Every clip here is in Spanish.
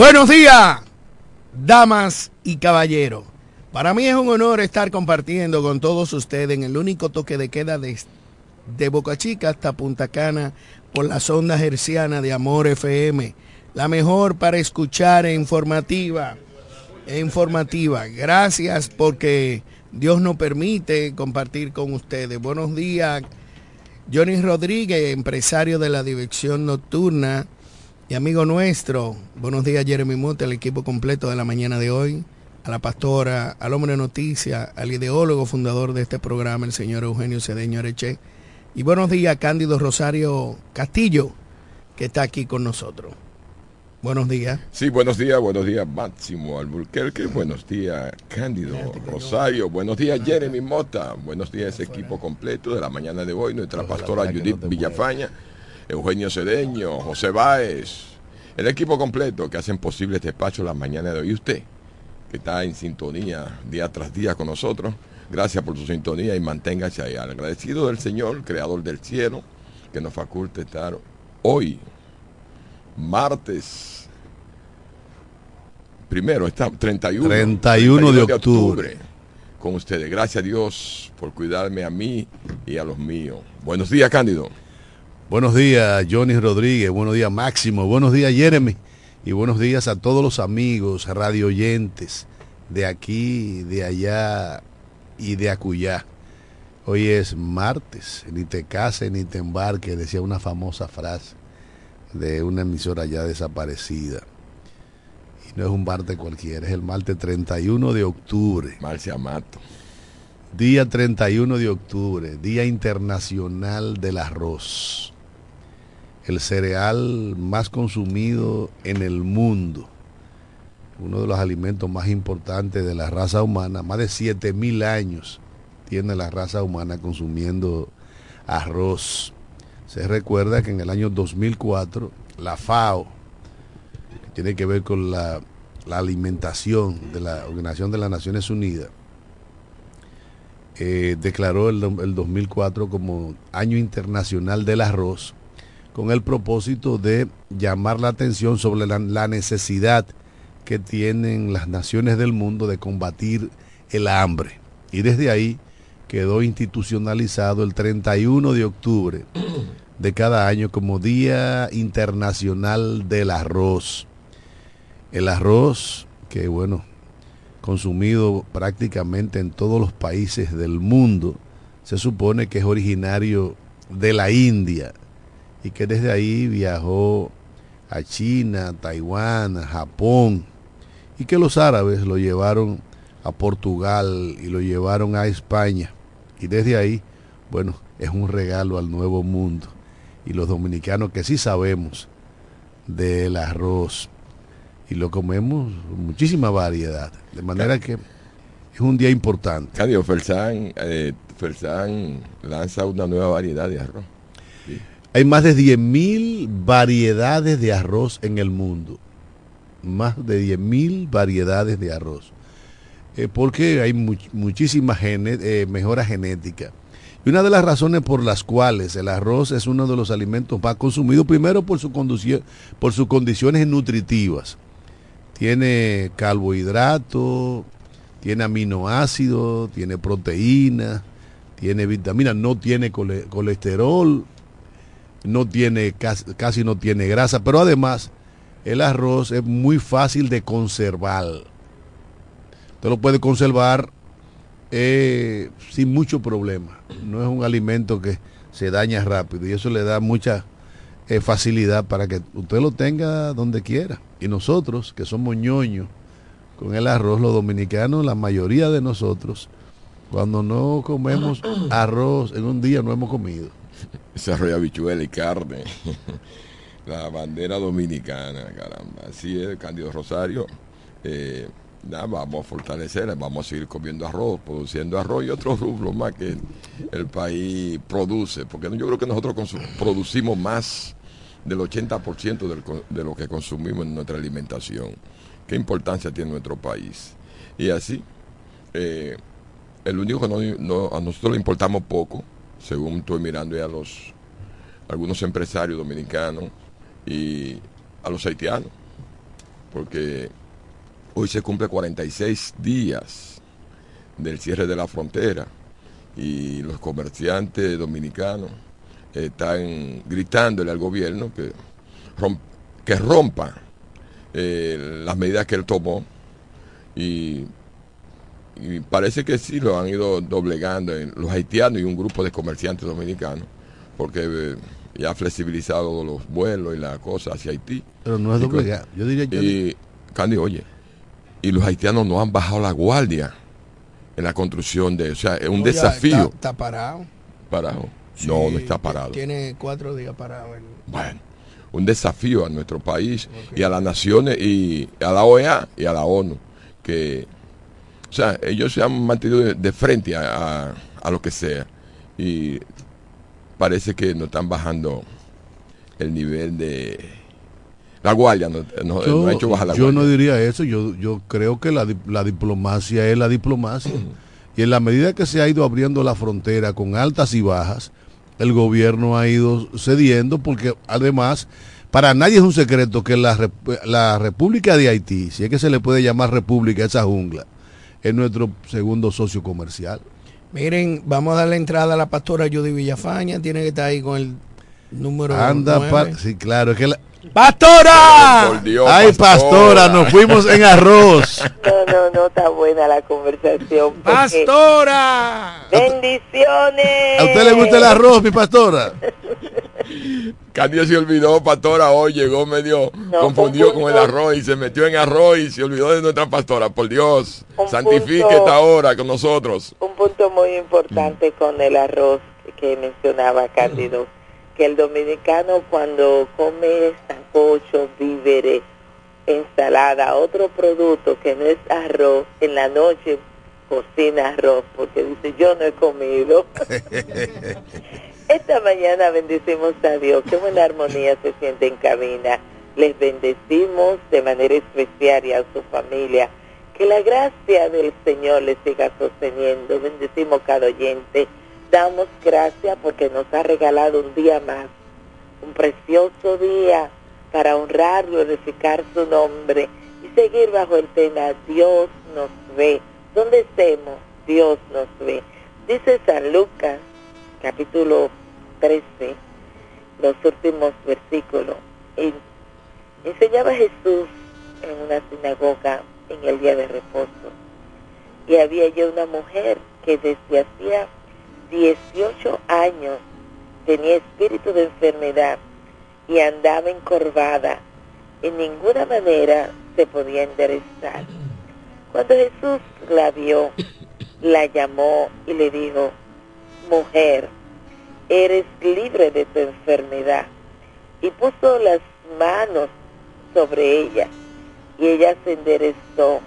Buenos días, damas y caballeros. Para mí es un honor estar compartiendo con todos ustedes en el único toque de queda de, de Boca Chica hasta Punta Cana por las ondas hercianas de Amor FM. La mejor para escuchar e informativa. E informativa. Gracias porque Dios nos permite compartir con ustedes. Buenos días, Johnny Rodríguez, empresario de la dirección nocturna y amigo nuestro. Buenos días, Jeremy Mota, el equipo completo de la mañana de hoy. A la pastora, al hombre de noticias, al ideólogo fundador de este programa, el señor Eugenio Cedeño Areche. Y buenos días, Cándido Rosario Castillo, que está aquí con nosotros. Buenos días. Sí, buenos días, buenos días Máximo Alburquerque, buenos días Cándido Rosario, buenos días Jeremy Mota, buenos días ese equipo completo de la mañana de hoy, nuestra pastora Judith Villafaña, Eugenio Cedeño, José Báez, el equipo completo que hacen posible este despacho la mañana de hoy. Y usted, que está en sintonía día tras día con nosotros, gracias por su sintonía y manténgase ahí. Agradecido del Señor, creador del cielo, que nos faculte estar hoy martes primero está 31 31 de octubre. con ustedes gracias a Dios por cuidarme a mí y a los míos buenos días Cándido Buenos días, Johnny Rodríguez. Buenos días, Máximo. Buenos días, Jeremy. Y buenos días a todos los amigos, radio oyentes de aquí, de allá y de acullá. Hoy es martes, ni te cases ni te embarques, decía una famosa frase de una emisora ya desaparecida. Y no es un martes cualquiera, es el martes 31 de octubre. Marcia Mato Día 31 de octubre, Día Internacional del Arroz. El cereal más consumido en el mundo. Uno de los alimentos más importantes de la raza humana. Más de 7000 años tiene la raza humana consumiendo arroz. Se recuerda que en el año 2004 la FAO, que tiene que ver con la, alimentación de la Organización de las Naciones Unidas, eh, declaró el, el 2004 como Año Internacional del Arroz con el propósito de llamar la atención sobre la, la, necesidad que tienen las naciones del mundo de combatir el hambre. Y desde ahí quedó institucionalizado el 31 de octubre de cada año como Día Internacional del Arroz. El arroz, que bueno, consumido prácticamente en todos los países del mundo, se supone que es originario de la India y que desde ahí viajó a China, Taiwán, Japón y que los árabes lo llevaron a Portugal y lo llevaron a España y desde ahí, bueno, es un regalo al nuevo mundo y los dominicanos que sí sabemos del arroz y lo comemos muchísima variedad. De manera que es un día importante. Candido Fersán, eh, lanza una nueva variedad de arroz. Hay más de 10.000 variedades de arroz en el mundo. Más de 10.000 variedades de arroz. Eh, porque hay much muchísima gene eh, mejora genética. Y una de las razones por las cuales el arroz es uno de los alimentos más consumidos, primero por, su por sus condiciones nutritivas tiene carbohidrato, tiene aminoácidos, tiene proteínas, tiene vitaminas, no tiene colesterol, no tiene casi, no tiene grasa, pero además el arroz es muy fácil de conservar. Usted lo puede conservar eh, sin mucho problema. No es un alimento que se daña rápido y eso le da mucha eh, facilidad para que usted lo tenga donde quiera. Y nosotros, que somos ñoños con el arroz, los dominicanos, la mayoría de nosotros, cuando no comemos arroz en un día no hemos comido. Ese arroz de habichuela y carne. La bandera dominicana, caramba. Así es, Cándido Rosario. Eh, vamos a fortalecerla, vamos a seguir comiendo arroz, produciendo arroz y otros rubros más que el país produce. Porque yo creo que nosotros producimos más del 80% del de lo que consumimos en nuestra alimentación. ¿Qué importancia tiene nuestro país? Y así, eh, el único que no- a nosotros le importamos poco, según estoy mirando ya los algunos empresarios dominicanos y a los haitianos, porque hoy se cumple 46 días del cierre de la frontera y los comerciantes dominicanos están gritándole al gobierno que, que rompa eh, las medidas que él tomó y, y parece que sí lo han ido doblegando en los haitianos y un grupo de comerciantes dominicanos porque eh, ya ha flexibilizado los vuelos y la cosa hacia Haití Pero no es doblegado. Yo diría yo- y Candy, oye, y los haitianos no han bajado la guardia en la construcción de, o sea, es un No, desafío Está, está parado. parado. Sí, no, no está parado. Tiene cuatro días parado. el- Bueno, un desafío a nuestro país y a las naciones y a la OEA y a la ONU que, o sea, ellos se han mantenido de, de frente a, a- a lo que sea y parece que no están bajando el nivel de la guardia, no, no- no ha hecho bajar la yo guardia. no diría eso, yo, yo creo que la, la diplomacia es la diplomacia. y en la medida que se ha ido abriendo la frontera con altas y bajas, el gobierno ha ido cediendo porque además, para nadie es un secreto que la, la República de Haití, si es que se le puede llamar república esa jungla, es nuestro segundo socio comercial. Miren, vamos a darle entrada a la pastora Judy Villafaña. Tiene que estar ahí con el número Anda, sí, claro, es que la- ¡Pastora! Por Dios, Ay, pastora, nos fuimos en arroz. No, no, no está buena la conversación. ¡Pastora! ¡Bendiciones! ¿A usted le gusta el arroz, mi pastora? Candia se olvidó, pastora, hoy llegó medio No, confundido un con el arroz y se metió en arroz y se olvidó de nuestra pastora. Por Dios, santifique punto. esta hora con nosotros. Un punto muy importante con el arroz que mencionaba Cándido, que el dominicano cuando come sancocho, víveres, ensalada, otro producto que no es arroz, en la noche cocina arroz, porque dice yo no he comido. Esta mañana bendecimos a Dios, qué buena armonía se siente en cabina. Les bendecimos de manera especial y a su familia. Que la gracia del Señor les siga sosteniendo. Bendecimos cada oyente. Damos gracias porque nos ha regalado un día más, un precioso día para honrar, glorificar su nombre y seguir bajo el tema Dios nos ve. Donde estemos, Dios nos ve. Dice San Lucas, capítulo 13, los últimos versículos. Enseñaba Jesús en una sinagoga en el día de reposo. Y había ya una mujer que desde hacía 18 años tenía espíritu de enfermedad y andaba encorvada. En ninguna manera se podía enderezar. Cuando Jesús la vio, la llamó y le dijo, mujer, eres libre de tu enfermedad. Y puso las manos sobre ella y ella se enderezó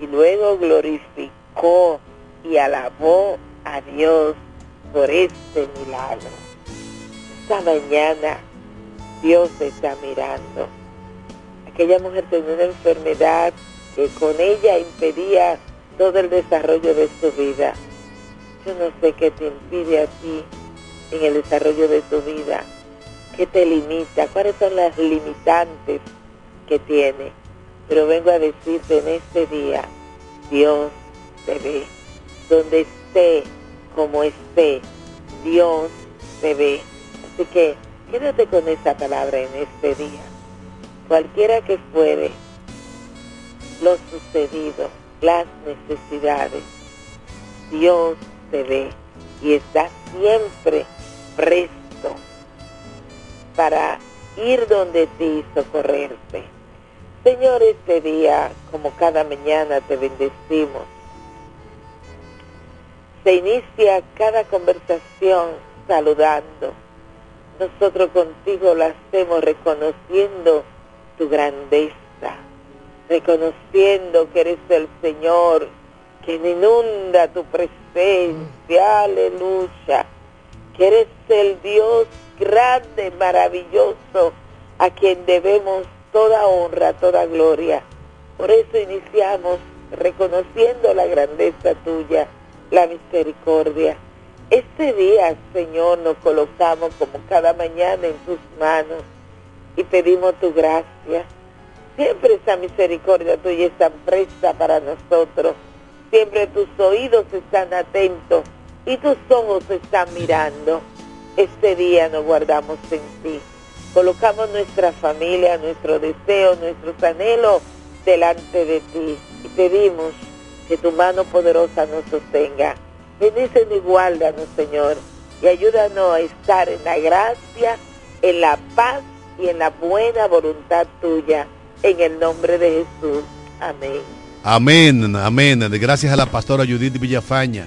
y luego glorificó y alabó a Dios por este milagro. Esta mañana Dios está mirando. Aquella mujer tenía una enfermedad que con ella impedía todo el desarrollo de su vida. Yo no sé qué te impide a ti en el desarrollo de tu vida, qué te limita, cuáles son las limitantes que tiene. Pero vengo a decirte en este día, Dios te ve. Donde esté, como esté, Dios te ve. Así que Quédate con esa palabra en este día. Cualquiera que fuere lo sucedido, las necesidades, Dios te ve y está siempre presto para ir donde ti y socorrerte. Señor, este día, como cada mañana, te bendecimos. Se inicia cada conversación saludando. Nosotros contigo la hacemos reconociendo tu grandeza, reconociendo que eres el Señor quien inunda tu presencia, aleluya, que eres el Dios grande, maravilloso, a quien debemos toda honra, toda gloria. Por eso iniciamos reconociendo la grandeza tuya, la misericordia. Este día, Señor, nos colocamos como cada mañana en tus manos y pedimos tu gracia. Siempre esa misericordia tuya está presta para nosotros. Siempre tus oídos están atentos y tus ojos están mirando. Este día nos guardamos en ti. Colocamos nuestra familia, nuestro deseo, nuestros anhelos delante de ti y pedimos que tu mano poderosa nos sostenga. Bendice y guárdanos, Señor, y ayúdanos a estar en la gracia, en la paz y en la buena voluntad tuya. En el nombre de Jesús. Amén. Amén, amén. Gracias a la pastora Judith Villafaña.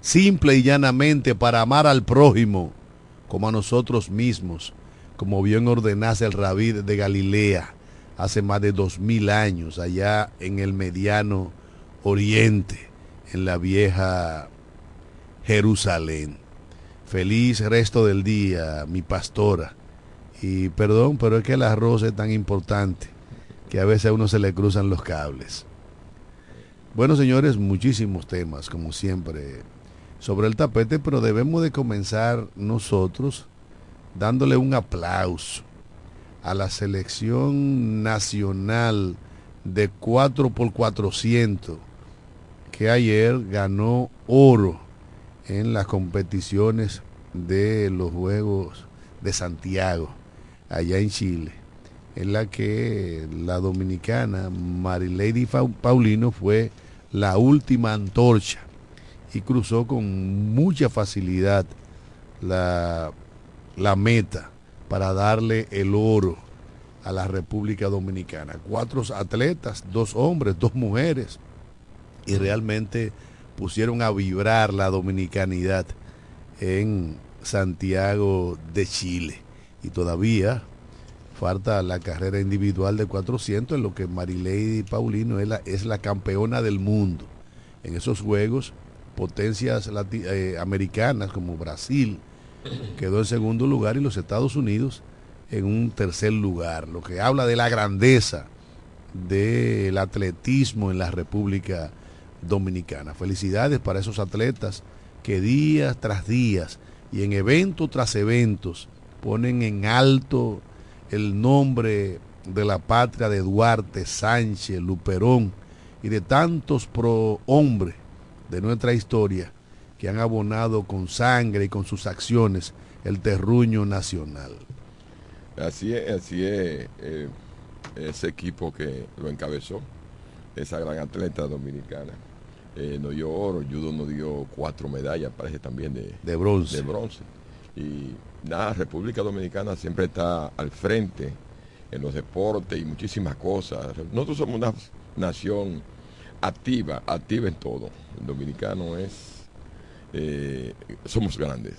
simple y llanamente para amar al prójimo como a nosotros mismos, como bien ordenase el rabí de Galilea hace más de dos mil años allá en el mediano oriente, en la vieja Jerusalén. Feliz resto del día, mi pastora. Y perdón, pero es que el arroz es tan importante que a veces a uno se le cruzan los cables. Bueno, señores, muchísimos temas, como siempre, sobre el tapete, pero debemos de comenzar nosotros dándole un aplauso a la selección nacional de 4 por 400 que ayer ganó oro en las competiciones de los Juegos de Santiago, allá en Chile, en la que la dominicana Marilady Paulino fue la última antorcha y cruzó con mucha facilidad la, la meta para darle el oro a la República Dominicana. Cuatro atletas, dos hombres, dos mujeres, y realmente pusieron a vibrar la dominicanidad en Santiago de Chile. Y todavía falta la carrera individual de 400 en lo que Marilady Paulino es la, es la campeona del mundo. En esos juegos, potencias eh, americanas como Brasil, quedó en segundo lugar y los Estados Unidos en un tercer lugar, lo que habla de la grandeza del atletismo en la República Dominicana. Felicidades para esos atletas que días tras días y en evento tras eventos ponen en alto el nombre de la patria de Duarte, Sánchez, Luperón y de tantos pro hombres de nuestra historia que han abonado con sangre y con sus acciones el terruño nacional. Así es, así es eh, ese equipo que lo encabezó, esa gran atleta dominicana. Eh, nos dio oro, judo nos dio cuatro medallas, parece también de, de bronce. De bronce. Y nada, República Dominicana siempre está al frente en los deportes y muchísimas cosas. Nosotros somos una nación activa, activa en todo. El dominicano es eh, somos grandes.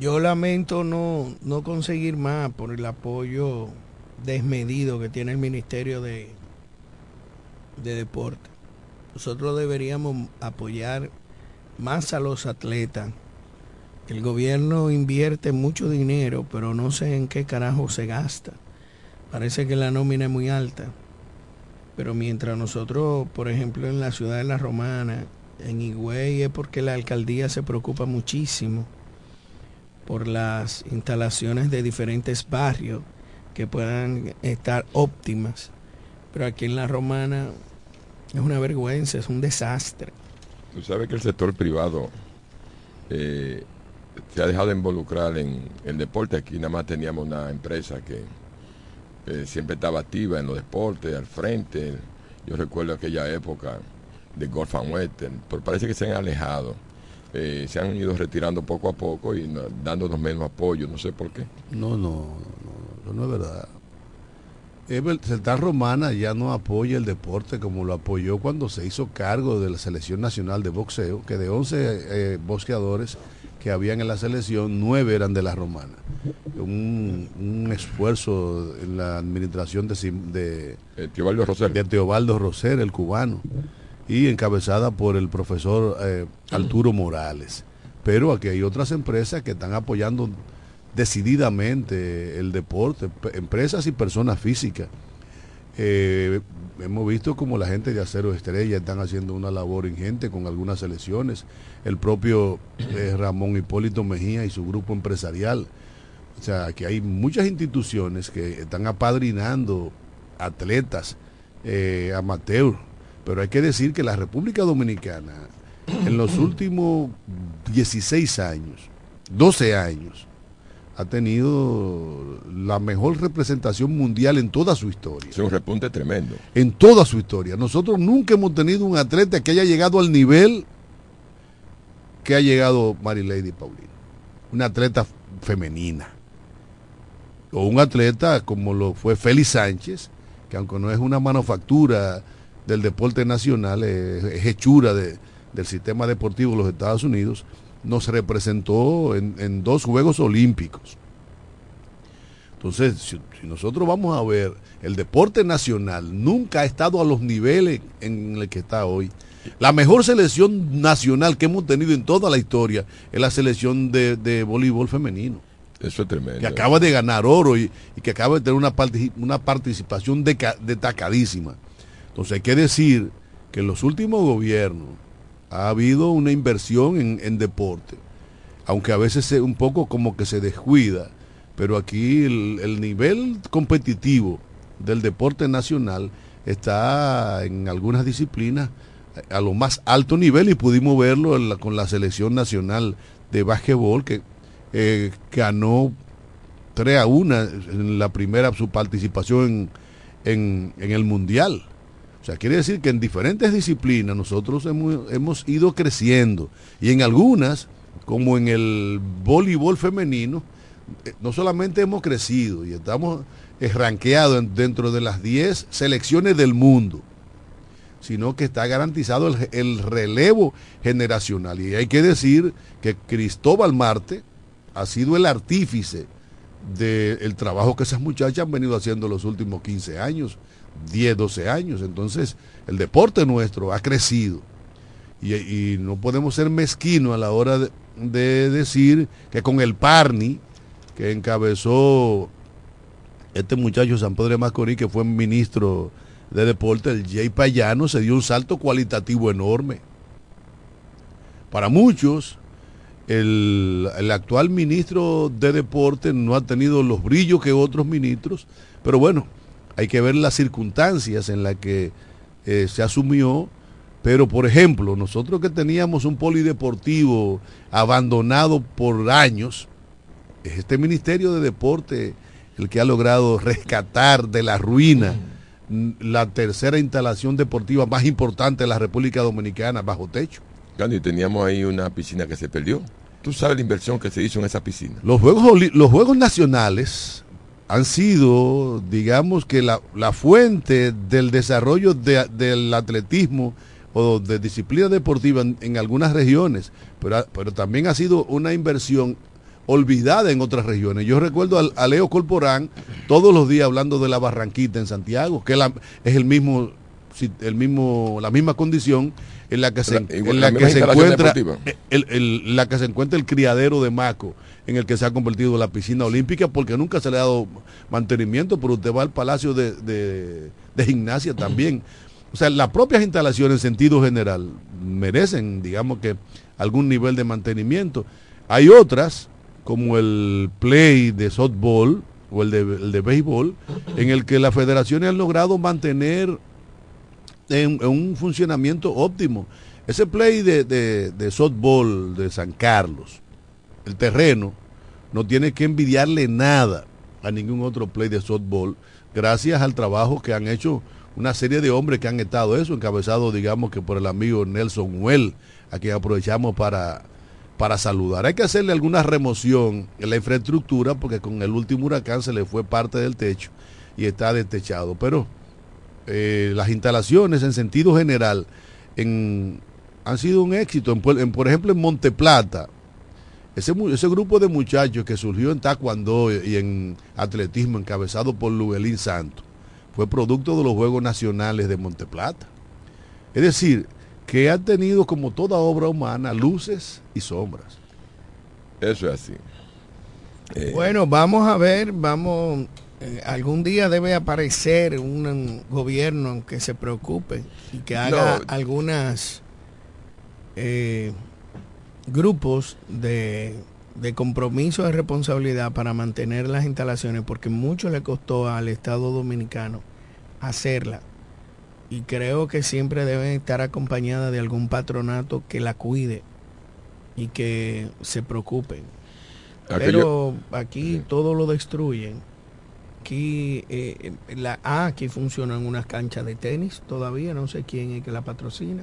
Yo lamento no, no conseguir más por el apoyo desmedido que tiene el Ministerio de, de Deporte. Nosotros deberíamos apoyar más a los atletas. El gobierno invierte mucho dinero, pero no sé en qué carajo se gasta. parece que la nómina es muy alta. Pero mientras nosotros, por ejemplo, en la ciudad de La Romana, en Higüey, es porque la alcaldía se preocupa muchísimo por las instalaciones de diferentes barrios que puedan estar óptimas. Pero aquí en La Romana es una vergüenza, es un desastre. Tú sabes que el sector privado eh, se ha dejado de involucrar en el deporte. Aquí nada más teníamos una empresa que eh, siempre estaba activa en los deportes, al frente. Yo recuerdo aquella época de Golf and Western, pero parece que se han alejado. Eh, se han ido retirando poco a poco y no- dándonos menos apoyo, no sé por qué. No, no, no, no, no es verdad. El Celtar Romana ya no apoya el deporte como lo apoyó cuando se hizo cargo de la selección nacional de boxeo, que de 11 eh, boxeadores que habían en la selección, 9 eran de la Romana. Un, un esfuerzo en la administración de, Eh, Teobaldo Rosel. de Teobaldo Roser, el cubano, y encabezada por el profesor eh, Arturo Morales. Pero aquí hay otras empresas que están apoyando decididamente el deporte, empresas y personas físicas. Eh, hemos visto como la gente de Acero Estrella están haciendo una labor ingente con algunas selecciones. El propio eh, Ramón Hipólito Mejía y su grupo empresarial. O sea, que hay muchas instituciones que están apadrinando atletas eh, amateur. Pero hay que decir que la República Dominicana en los últimos 16 años, 12 años, ha tenido la mejor representación mundial en toda su historia Es un repunte tremendo. en toda su historia. Nosotros nunca hemos tenido un atleta que haya llegado al nivel que ha llegado Marilady Paulino. Una atleta femenina. O un atleta como lo fue Félix Sánchez, que aunque no es una manufactura del deporte nacional, es, hechura de- del sistema deportivo de los Estados Unidos, nos representó en, en dos Juegos Olímpicos. Entonces, si, si nosotros vamos a ver, el deporte nacional nunca ha estado a los niveles en el que está hoy. La mejor selección nacional que hemos tenido en toda la historia es la selección de, de voleibol femenino, Eso es tremendo. que acaba de ganar oro y, que acaba de tener una, una participación destacadísima. Entonces hay que decir que en los últimos gobiernos ha habido una inversión en, deporte, aunque a veces se- un poco como que se descuida, pero aquí el, el nivel competitivo del deporte nacional está en algunas disciplinas a lo más alto nivel y pudimos verlo con la selección nacional de básquetbol que eh, ganó 3 a 1 en la primera su participación en, en- el mundial. O sea, quiere decir que en diferentes disciplinas nosotros hemos, hemos ido creciendo y en algunas, como en el voleibol femenino, eh, no solamente hemos crecido y estamos rankeados en- dentro de las 10 selecciones del mundo, sino que está garantizado el relevo generacional. Y hay que decir que Cristóbal Marte ha sido el artífice del trabajo que esas muchachas han venido haciendo los últimos 15 años, 10, 12 años. Entonces, el deporte nuestro ha crecido. Y, no podemos ser mezquinos a la hora de, de decir que con el Parni, que encabezó este muchacho San Pedro de Macorís, que fue ministro de deporte, el Jay Payano, se dio un salto cualitativo enorme. Para muchos, el, el actual ministro de deporte no ha tenido los brillos que otros ministros, pero bueno, hay que ver las circunstancias en las que eh, se asumió. Pero, por ejemplo, nosotros que teníamos un polideportivo abandonado por años, es este Ministerio de Deporte el que ha logrado rescatar de la ruina mm, la tercera instalación deportiva más importante de la República Dominicana bajo techo. Gandhi, teníamos ahí una piscina que se perdió. ¿Tú sabes la inversión que se hizo en esa piscina? Los Juegos, los juegos Nacionales han sido, digamos que la, la fuente del desarrollo de- del atletismo o de disciplina deportiva en, algunas regiones, pero, pero también ha sido una inversión olvidada en otras regiones. Yo recuerdo a, Leo Corporán todos los días hablando de la Barranquita en Santiago, que la- es el mismo el mismo, la misma condición en la que se, La- en la la misma que se encuentra el- la que se encuentra el criadero de Maco, en el que se ha convertido la piscina olímpica, porque nunca se le ha dado mantenimiento, pero usted va al Palacio de, de- de Gimnasia también. O sea, las propias instalaciones en sentido general merecen, digamos que, algún nivel de mantenimiento. Hay otras, como el play de softball o el de, el de béisbol, en el que las federaciones han logrado mantener en, un funcionamiento óptimo. Ese play de, de, de softball de San Carlos, el terreno, no tiene que envidiarle nada a ningún otro play de softball, gracias al trabajo que han hecho una serie de hombres que han estado eso, encabezado digamos que por el amigo Nelson Huel, a quien aprovechamos para, para saludar. Hay que hacerle alguna remoción en la infraestructura porque con el último huracán se le fue parte del techo y está destechado, pero eh, las instalaciones en sentido general en- han sido un éxito. En, por ejemplo, en Monteplata, ese, ese grupo de muchachos que surgió en taekwondo y en atletismo encabezado por Luguelín Santos fue producto de los Juegos Nacionales de Monteplata. Es decir, que ha tenido como toda obra humana luces y sombras. Eso es así. Eh, Bueno, vamos a ver, vamos, eh, algún día debe aparecer un, gobierno que se preocupe y que haga No. algunas eh, grupos de, de compromiso de responsabilidad para mantener las instalaciones, porque mucho le costó al Estado Dominicano hacerla. Y creo que siempre deben estar acompañadas de algún patronato que la cuide y que se preocupen. aquello- Pero aquí todo lo destruyen. Aquí, eh, la, ah, aquí funcionan unas canchas de tenis todavía, no sé quién es que la patrocina.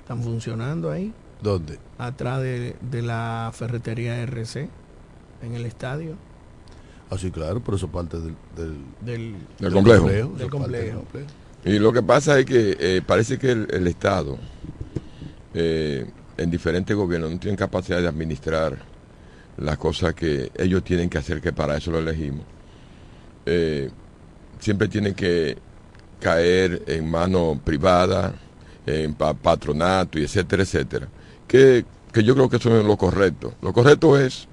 Están funcionando ahí, ¿Dónde? atrás de, de la ferretería RC, en el estadio Así, claro, pero eso parte del, del, del... Del complejo. Del parte del complejo. Y lo que pasa es que eh, parece que el, el Estado, eh, en diferentes gobiernos, no tienen capacidad de administrar las cosas que ellos tienen que hacer, que para eso lo elegimos. Eh, siempre tienen que caer en mano privada, en pa- patronato y etcétera, etcétera. Que, que yo creo que eso es lo correcto. Lo correcto es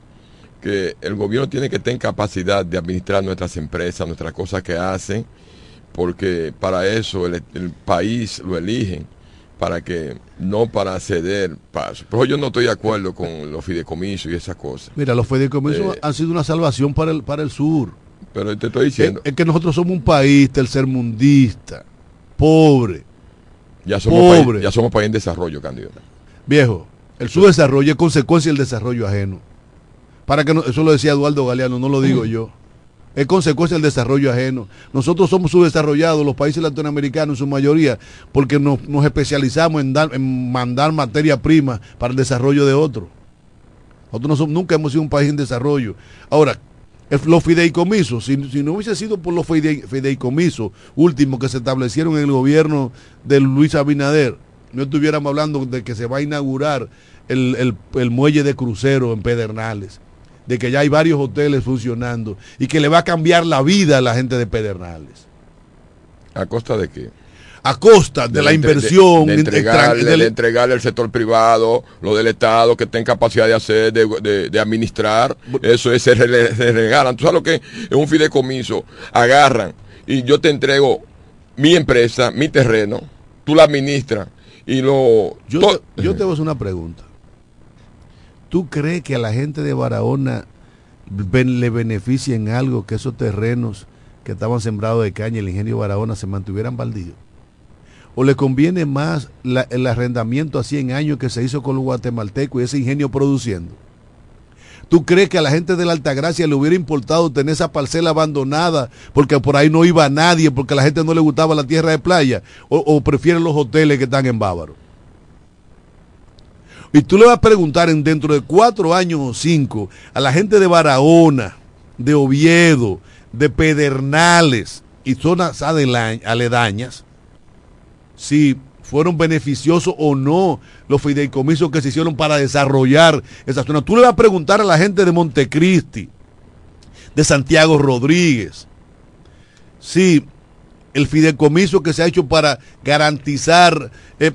que el gobierno tiene que tener capacidad de administrar nuestras empresas, nuestras cosas que hacen, porque para eso el, el país lo eligen, para que no para ceder paso. Pero yo no estoy de acuerdo con los fideicomisos y esas cosas. Mira, los fideicomisos Eh, han sido una salvación para el, para el sur. Pero te estoy Es, diciendo, es que nosotros somos un país tercermundista, pobre, ya somos país, pobre. ya somos país en desarrollo, candidato. viejo. El subdesarrollo es consecuencia del desarrollo ajeno. Para que no- eso lo decía Eduardo Galeano, no lo digo yo. Es consecuencia del desarrollo ajeno. Nosotros somos subdesarrollados, los países latinoamericanos en su mayoría, porque nos, nos especializamos en, dar, en mandar materia prima para el desarrollo de otros. Nosotros no somos- nunca hemos sido un país en desarrollo. Ahora, los fideicomisos, si, si no hubiese sido por los fidei- fideicomisos últimos que se establecieron en el gobierno de Luis Abinader, no estuviéramos hablando de que se va a inaugurar el, el- el muelle de crucero en Pedernales, de que ya hay varios hoteles funcionando y que le va a cambiar la vida a la gente de Pedernales. ¿A costa de qué? A costa de, la inversión, de, de entregarle, de entregarle al sector privado, lo del Estado, que tenga capacidad de hacer, de, administrar, eso es, se, re- se regalan. Tú sabes lo que es un fideicomiso, agarran y yo te entrego mi empresa, mi terreno, tú la administras y lo... Yo, te, yo te voy a hacer una pregunta. ¿Tú crees que a la gente de Barahona le beneficia en algo que esos terrenos que estaban sembrados de caña, el ingenio Barahona, se mantuvieran baldíos? ¿O le conviene más el arrendamiento a 100 años que se hizo con los guatemaltecos y ese ingenio produciendo? ¿Tú crees que a la gente de la Altagracia le hubiera importado tener esa parcela abandonada porque por ahí no iba nadie, porque a la gente no le gustaba la tierra de playa? ¿O, o prefieren los hoteles que están en Bávaro? Y tú le vas a preguntar en dentro de cuatro años o cinco a la gente de Barahona, de Oviedo, de Pedernales y zonas aledañas si fueron beneficiosos o no los fideicomisos que se hicieron para desarrollar esa zona. Tú le vas a preguntar a la gente de Montecristi, de Santiago Rodríguez, si el fideicomiso que se ha hecho para garantizar eh,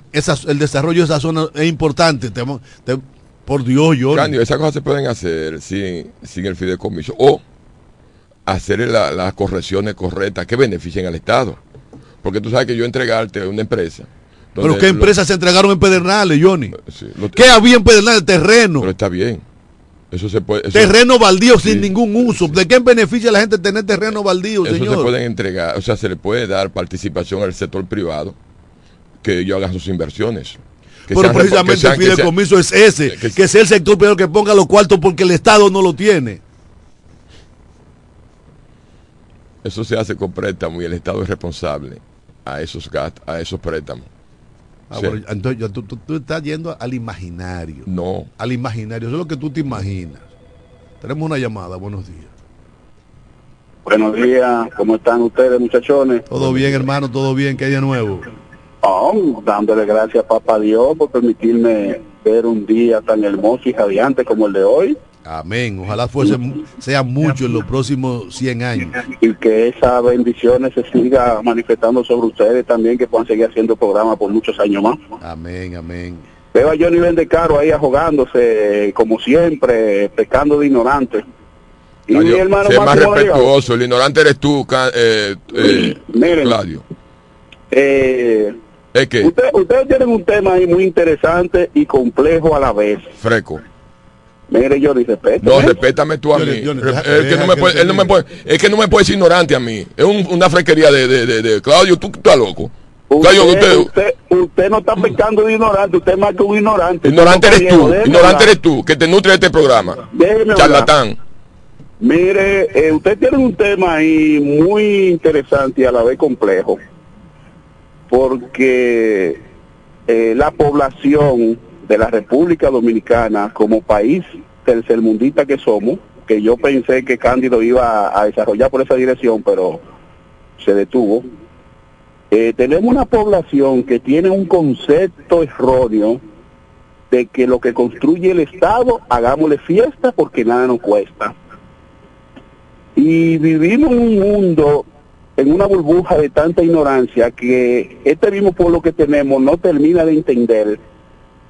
el desarrollo de esa zona es importante. Te- te- por Dios, yo. Candio, esas cosas se pueden hacer sin, sin el fideicomiso o hacer la- las correcciones correctas que beneficien al Estado. Porque tú sabes que yo entregarte a una empresa. Pero qué lo- empresas se entregaron en Pedernales, Johnny. sí, lo- ¿Qué había en Pedernales? Terreno. Pero está bien. Eso se puede. Eso, terreno baldío Sí, sin ningún uso. ¿De qué beneficia a la gente tener terreno baldío, eso señor? se pueden entregar, o sea, se le puede dar participación al sector privado que ellos hagan sus inversiones. Que Pero sean precisamente sean- el fideicomiso es ese, que- que, sea el sector privado que ponga los cuartos porque el Estado no lo tiene. Eso se hace con préstamo y el Estado es responsable a esos gastos, a esos préstamos. Ah, Sí. bueno, entonces tú, tú- tú estás yendo al imaginario. No. Al imaginario, eso es lo que tú te imaginas. Tenemos una llamada, buenos días. Buenos días, ¿cómo están ustedes, muchachones? Todo bien, hermano, todo bien, ¿qué hay de nuevo? Oh, dándole gracias a Papá Dios por permitirme ver un día tan hermoso y radiante como el de hoy Amén. Ojalá fuese, sea mucho en los próximos 100 años. y que esas bendiciones se siga manifestando sobre ustedes también, que puedan seguir haciendo programa por muchos años más. Amén, amén. Veo a Johnny Vendecaro ahí ahogándose, como siempre, pecando de ignorante. Y mi hermano sé más respetuoso. El ignorante eres tú, eh, eh, Miren. Claudio. eh, Es que, usted- ustedes tienen un tema ahí muy interesante y complejo a la vez. freco. Mire, Johnny, respeto. No, respétame tú a mí. Es, que no me que puede, él no me termine. puede, es que no me puede decir ignorante a mí. Es un- una fresquería de, de, de, de- Claudio, tú estás loco. Usted, Claudio, usted, usted, usted no está pecando de ignorante, usted es más que un ignorante. ignorante eres tú, ignorante eres tú, que te nutre de este programa. Déjeme hablar. Charlatán. Mire, eh, usted tiene un tema ahí muy interesante y a la vez complejo, porque eh, la población de la República Dominicana como país tercermundista que somos, que yo pensé que Cándido iba a desarrollar por esa dirección, pero se detuvo, eh, tenemos una población que tiene un concepto erróneo de que lo que construye el Estado, hagámosle fiesta porque nada nos cuesta. Y vivimos en un mundo, en una burbuja de tanta ignorancia que este mismo pueblo que tenemos no termina de entender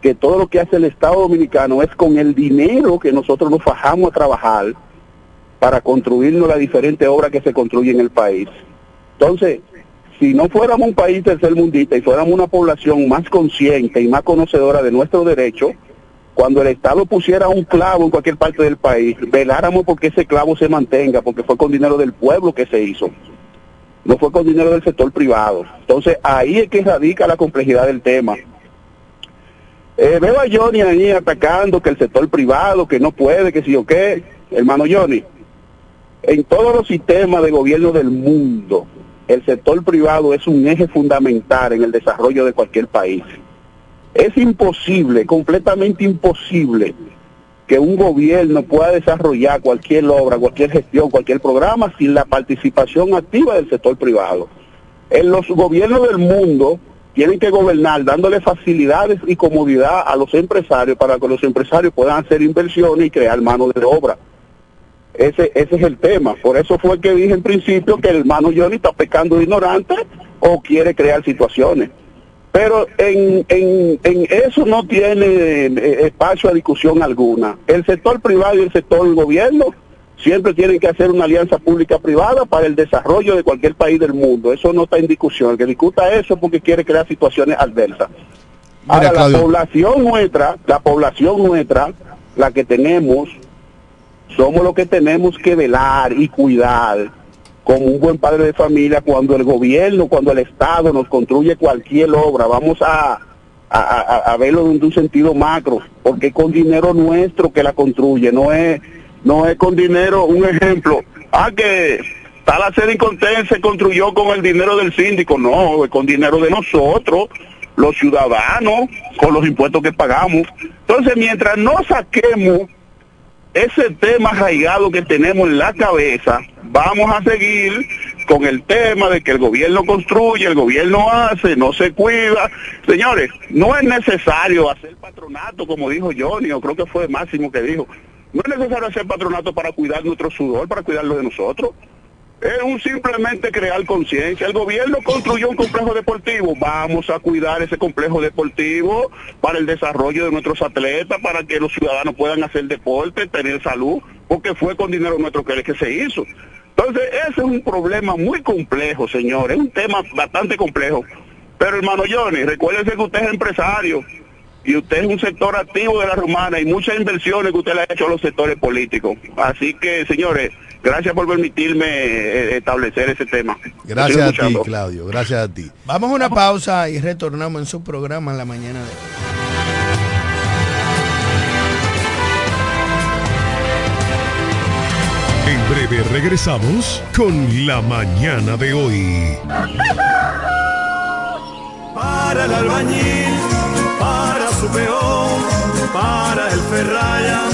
que todo lo que hace el Estado Dominicano es con el dinero que nosotros nos fajamos a trabajar para construirnos las diferentes obras que se construyen en el país. Entonces, si no fuéramos un país tercermundista y fuéramos una población más consciente y más conocedora de nuestros derechos, cuando el Estado pusiera un clavo en cualquier parte del país, veláramos porque ese clavo se mantenga, porque fue con dinero del pueblo que se hizo, no fue con dinero del sector privado. Entonces ahí es que radica la complejidad del tema. Eh, veo a Johnny ahí atacando que el sector privado, que no puede, que sí o qué. Hermano Johnny, en todos los sistemas de gobierno del mundo, el sector privado es un eje fundamental en el desarrollo de cualquier país. Es imposible, completamente imposible, que un gobierno pueda desarrollar cualquier obra, cualquier gestión, cualquier programa sin la participación activa del sector privado. En los gobiernos del mundo tienen que gobernar dándole facilidades y comodidad a los empresarios para que los empresarios puedan hacer inversiones y crear mano de obra. Ese, ese es el tema. Por eso fue que dije en principio que el hermano Johnny está pecando de ignorante o quiere crear situaciones. Pero en, en, en eso no tiene eh, espacio a discusión alguna. El sector privado y el sector gobierno siempre tienen que hacer una alianza pública-privada para el desarrollo de cualquier país del mundo. Eso no está en discusión. El que discuta eso es porque quiere crear situaciones adversas. Ahora, la población nuestra, la población nuestra, la que tenemos, somos los que tenemos que velar y cuidar como un buen padre de familia cuando el gobierno, cuando el Estado nos construye cualquier obra, vamos a, a, a- a verlo desde un sentido macro, porque con dinero nuestro que la construye, no es, no es con dinero, un ejemplo, ah que tal hacer Inconten se construyó con el dinero del síndico, no, es con dinero de nosotros, los ciudadanos, con los impuestos que pagamos. Entonces, mientras no saquemos ese tema arraigado que tenemos en la cabeza, vamos a seguir con el tema de que el gobierno construye, el gobierno hace, no se cuida. Señores, no es necesario hacer patronato, como dijo Johnny, o creo que fue Máximo que dijo. No es necesario hacer patronato para cuidar nuestro sudor, para cuidar lo de nosotros. Es un simplemente crear conciencia. El gobierno construyó un complejo deportivo. Vamos a cuidar ese complejo deportivo para el desarrollo de nuestros atletas, para que los ciudadanos puedan hacer deporte, tener salud, porque fue con dinero nuestro que, que se hizo. Entonces, ese es un problema muy complejo, señores. Es un tema bastante complejo. Pero hermano Johnny, recuérdese que usted es empresario y usted es un sector activo de la romana y muchas inversiones que usted le ha hecho a los sectores políticos. Así que, señores, gracias por permitirme eh, establecer ese tema. Gracias a ti. Claudio. Gracias a ti. Vamos a una pausa y retornamos en su programa en la mañana de hoy. En breve regresamos con la mañana de hoy. Para el albañil, su para el ferraya,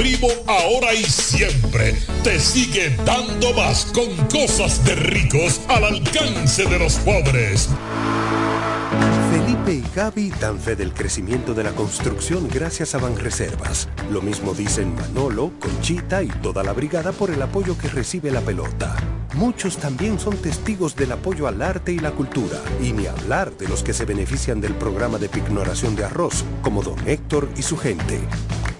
Primo ahora y siempre te sigue dando más con cosas de ricos al alcance de los pobres. Felipe y Gaby dan fe del crecimiento de la construcción gracias a Banreservas. Lo mismo dicen Manolo, Conchita y toda la brigada por el apoyo que recibe la pelota. Muchos también son testigos del apoyo al arte y la cultura, y ni hablar de los que se benefician del programa de pignoración de arroz, como don Héctor y su gente.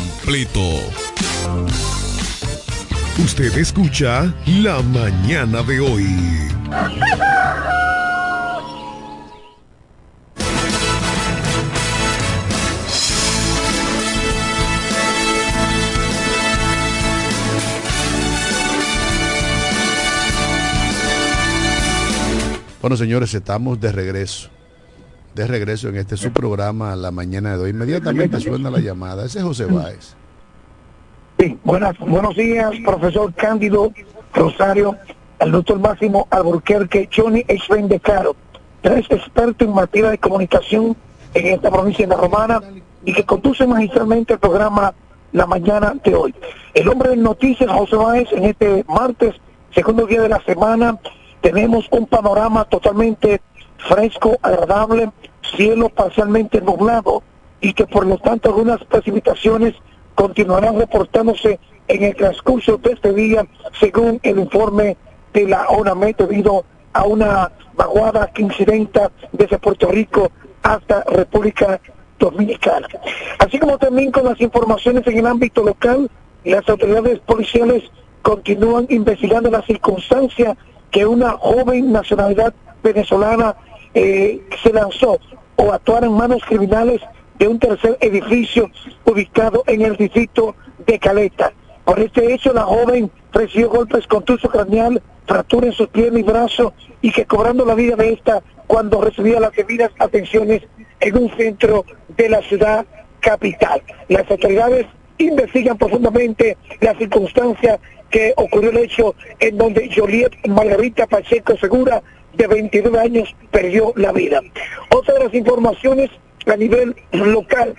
completo. Usted escucha La mañana de hoy. Bueno, señores, estamos de regreso. De regreso en este su programa La Mañana de hoy. Inmediatamente suena la llamada. Ese es José Báez. Sí, buenas, buenos días, profesor Cándido Rosario, el doctor Máximo Alburquerque, Johnny Explain de Caro, tres expertos en materia de comunicación en esta provincia de la Romana y que conduce magistralmente el programa La Mañana de hoy. El hombre de noticias, José Báez, en este martes, segundo día de la semana, tenemos un panorama totalmente fresco, agradable, cielo parcialmente nublado y que por lo tanto algunas precipitaciones continuarán reportándose en el transcurso de este día según el informe de la ONAMED debido a una vaguada que incidenta desde Puerto Rico hasta República Dominicana. Así como también con las informaciones en el ámbito local, las autoridades policiales continúan investigando la circunstancia que una joven nacionalidad venezolana eh, se lanzó o actuara en manos criminales de un tercer edificio ubicado en el distrito de Caleta. Por este hecho, la joven recibió golpes contuso craneal, fractura en sus piernas y brazos y que cobrando la vida de esta cuando recibía las debidas atenciones en un centro de la ciudad capital. Las autoridades investigan profundamente la circunstancia que ocurrió el hecho en donde Joliet Margarita Pacheco Segura, de 29 años, perdió la vida. Otra de las informaciones a nivel local,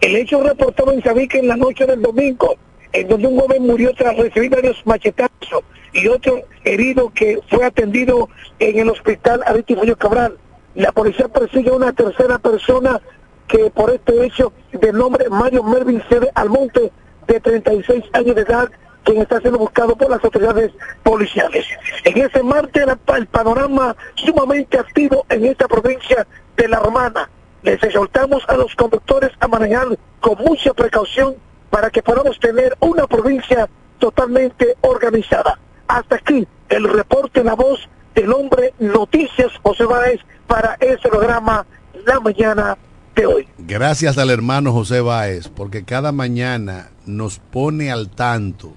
el hecho reportado en Sabique en la noche del domingo, en donde un joven murió tras recibir varios machetazos y otro herido que fue atendido en el hospital Aristimuño Cabral. La policía persigue a una tercera persona que por este hecho de nombre Mario Melvin Cede Almonte, de 36 años de edad, quien está siendo buscado por las autoridades policiales. En ese martes el panorama sumamente activo en esta provincia de La Romana. Les exhortamos a los conductores a manejar con mucha precaución para que podamos tener una provincia totalmente organizada. Hasta aquí el reporte La Voz del Hombre Noticias José Báez para este programa La Mañana de hoy. Gracias al hermano José Báez, porque cada mañana nos pone al tanto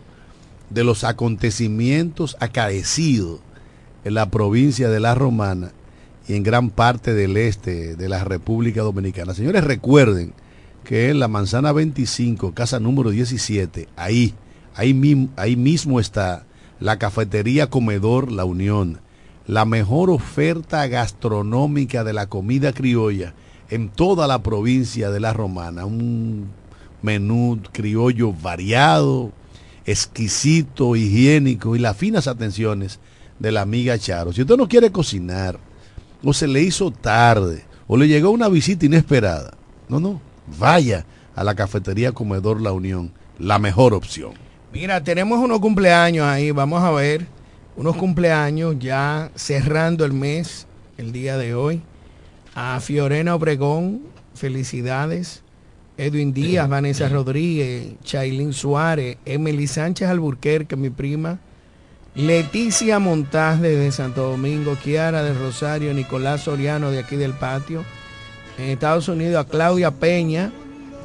de los acontecimientos acaecidos en la provincia de La Romana y en gran parte del este de la República Dominicana. Señores, recuerden que en la manzana 25, casa número 17, ahí, ahí, ahí mismo está la cafetería Comedor La Unión, la mejor oferta gastronómica de la comida criolla en toda la provincia de La Romana. Un menú criollo variado, exquisito, higiénico y las finas atenciones de la amiga Charo. Si usted no quiere cocinar, o se le hizo tarde, o le llegó una visita inesperada, no, no, vaya a la cafetería Comedor La Unión, la mejor opción. Mira, tenemos unos cumpleaños ahí, vamos a ver, unos cumpleaños ya cerrando el mes, el día de hoy. A Fiorena Obregón, felicidades. Edwin Díaz, Vanessa Rodríguez, Chailin Suárez, Emily Sánchez Alburquerque, mi prima, Leticia Montaz de Santo Domingo, Kiara de Rosario, Nicolás Soriano de aquí del patio, en Estados Unidos a Claudia Peña,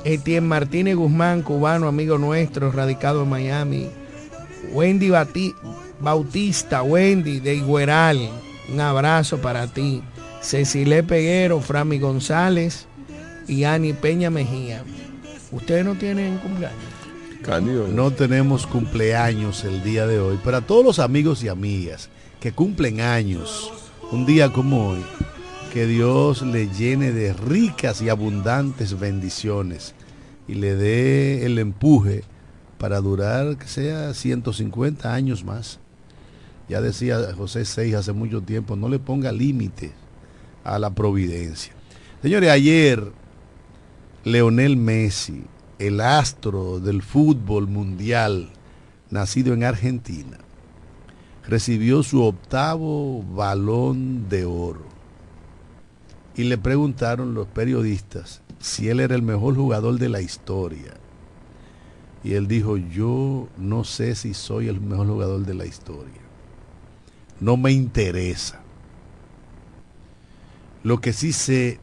Etienne Martínez Guzmán, cubano, amigo nuestro, radicado en Miami, Wendy Bautista, Wendy de Igueral, un abrazo para ti, Cecile Peguero, Frami González, y Ani Peña Mejía. ¿Ustedes no tienen cumpleaños? No tenemos cumpleaños el día de hoy. Para todos los amigos y amigas que cumplen años, un día como hoy, que Dios le llene de ricas y abundantes bendiciones y le dé el empuje para durar, que sea 150 años más. Ya decía José Seis hace mucho tiempo, no le ponga límite a la providencia. Señores, ayer Leonel Messi, el astro del fútbol mundial, nacido en Argentina, recibió su octavo balón de oro. Y le preguntaron los periodistas si él era el mejor jugador de la historia. Y él dijo, yo no sé si soy el mejor jugador de la historia. No me interesa. Lo que sí sé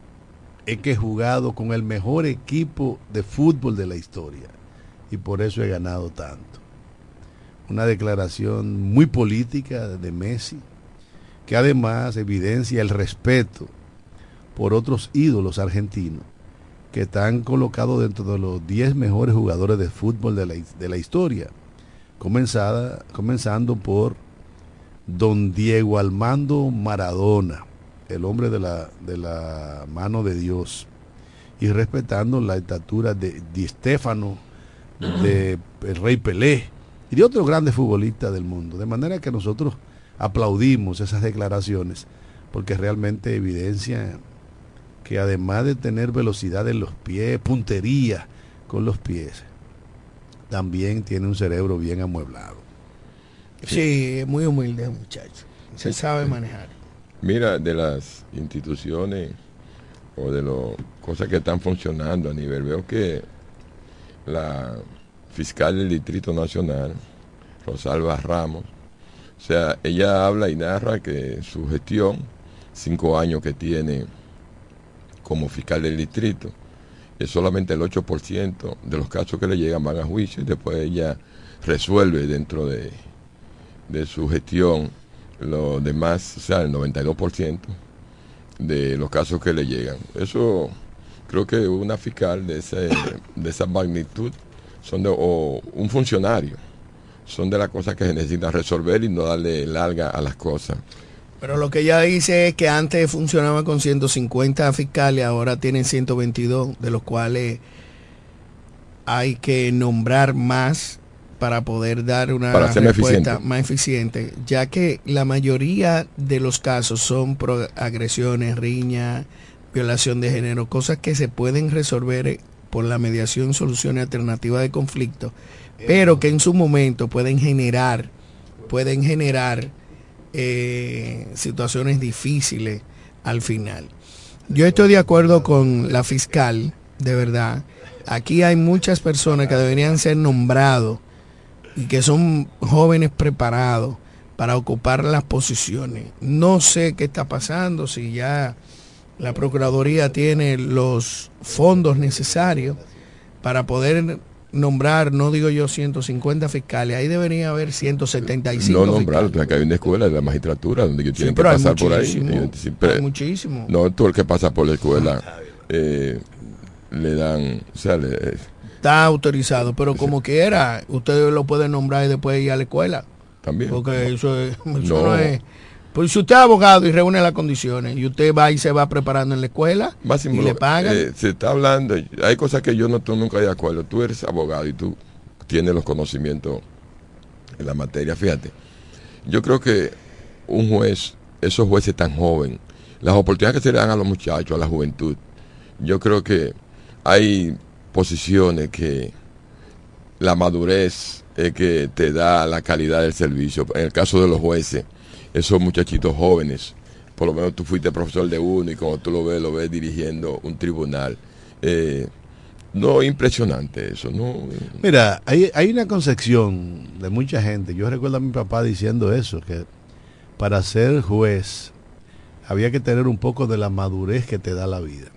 es que he jugado con el mejor equipo de fútbol de la historia y por eso he ganado tanto. Una declaración muy política de Messi, que además evidencia el respeto por otros ídolos argentinos que están colocados dentro de los 10 mejores jugadores de fútbol de la, historia, comenzada, comenzando por don Diego Armando Maradona, el hombre de la, de la mano de Dios y respetando la estatura de Di Stefano, de el Rey Pelé y de otros grandes futbolistas del mundo. De manera que nosotros aplaudimos esas declaraciones porque realmente evidencian que además de tener velocidad en los pies, puntería con los pies, también tiene un cerebro bien amueblado. Sí, muy humilde muchacho. se sabe manejar. Mira, de las instituciones o de las cosas que están funcionando a nivel, veo que la fiscal del Distrito Nacional, Rosalba Ramos, o sea, ella habla y narra que su gestión, cinco años que tiene como fiscal del distrito, es solamente el 8% de los casos que le llegan van a juicio y después ella resuelve dentro de, de su gestión los demás, o sea, el 92% de los casos que le llegan. Eso creo que una fiscal de, ese, de esa magnitud son de, o un funcionario son de las cosas que se necesitan resolver y no darle larga a las cosas. Pero lo que ella dice es que antes funcionaba con 150 fiscales, ahora tienen 122, de los cuales hay que nombrar más para poder dar una Para respuesta eficiente. más eficiente, ya que la mayoría de los casos son pro- agresiones, riña, violación de género, cosas que se pueden resolver eh, por la mediación, soluciones alternativas de conflicto, pero que en su momento pueden generar, pueden generar eh, situaciones difíciles al final. Yo estoy de acuerdo con la fiscal, de verdad. Aquí hay muchas personas que deberían ser nombrados y que son jóvenes preparados para ocupar las posiciones. No sé qué está pasando, si ya la Procuraduría tiene los fondos necesarios para poder nombrar, no digo yo 150 fiscales, ahí debería haber 175 No nombrar, fiscales. que hay una escuela de la magistratura donde ellos Sí, tienen que pasar por ahí. muchísimo, Ellos siempre- hay muchísimo. No, todo el que pasa por la escuela eh, le dan, o sea, le- Está autorizado, pero como quiera, usted lo puede nombrar y después ir a la escuela. también. Porque eso, es- eso No. no. es... Pues si usted es abogado y reúne las condiciones y usted va y se va preparando en la escuela Máximo, y le pagan, eh, se está hablando, hay cosas que yo no estoy nunca de acuerdo. Tú eres abogado y tú tienes los conocimientos en la materia. Fíjate, yo creo que un juez, esos jueces tan jóvenes, las oportunidades que se le dan a los muchachos, a la juventud, yo creo que hay posiciones que la madurez es que te da la calidad del servicio. En el caso de los jueces, esos muchachitos jóvenes, por lo menos tú fuiste profesor de uno y como tú lo ves, lo ves dirigiendo un tribunal. Eh, no, impresionante eso, ¿no? Mira, hay, hay una concepción de mucha gente. Yo recuerdo a mi papá diciendo eso, que para ser juez había que tener un poco de la madurez que te da la vida.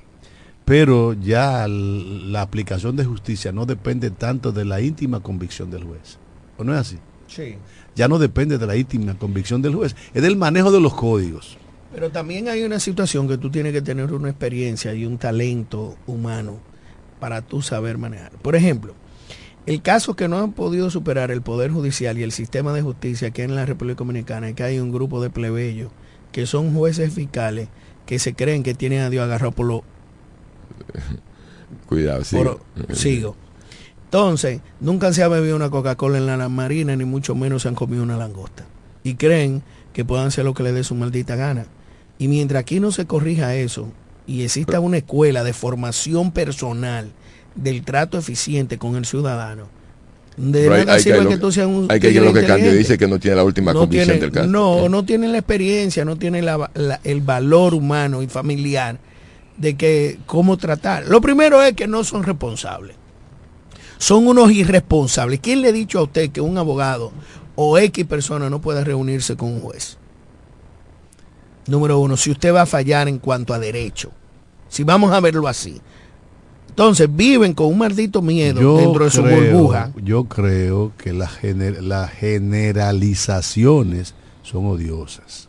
Pero ya la aplicación de justicia no depende tanto de la íntima convicción del juez. ¿O no es así? sí. Ya no depende de la íntima convicción del juez, es del manejo de los códigos. Pero también hay una situación que tú tienes que tener una experiencia y un talento humano para tú saber manejar. Por ejemplo, el caso que no han podido superar el Poder Judicial y el sistema de justicia que en la República Dominicana es que hay un grupo de plebeyos que son jueces fiscales que se creen que tienen a Dios agarrado por los Cuidado, sí. Sigo. Entonces, nunca se ha bebido una Coca-Cola en la marina, ni mucho menos se han comido una langosta. Y creen que puedan hacer lo que les dé su maldita gana. Y mientras aquí no se corrija eso, y exista una escuela de formación personal del trato eficiente con el ciudadano, de nada hay que sirve que que- tú seas un Hay que lo dice que no tiene la última no convicción tiene, del caso. no, no tienen la experiencia, no tienen la- la- el valor humano y familiar de que cómo tratar. Lo primero es que no son responsables. Son unos irresponsables. ¿Quién le ha dicho a usted que un abogado o X persona no puede reunirse con un juez? Número uno, si usted va a fallar en cuanto a derecho. Si vamos a verlo así. Entonces viven con un maldito miedo dentro de su creo- burbuja. Yo creo que las gener- las generalizaciones son odiosas.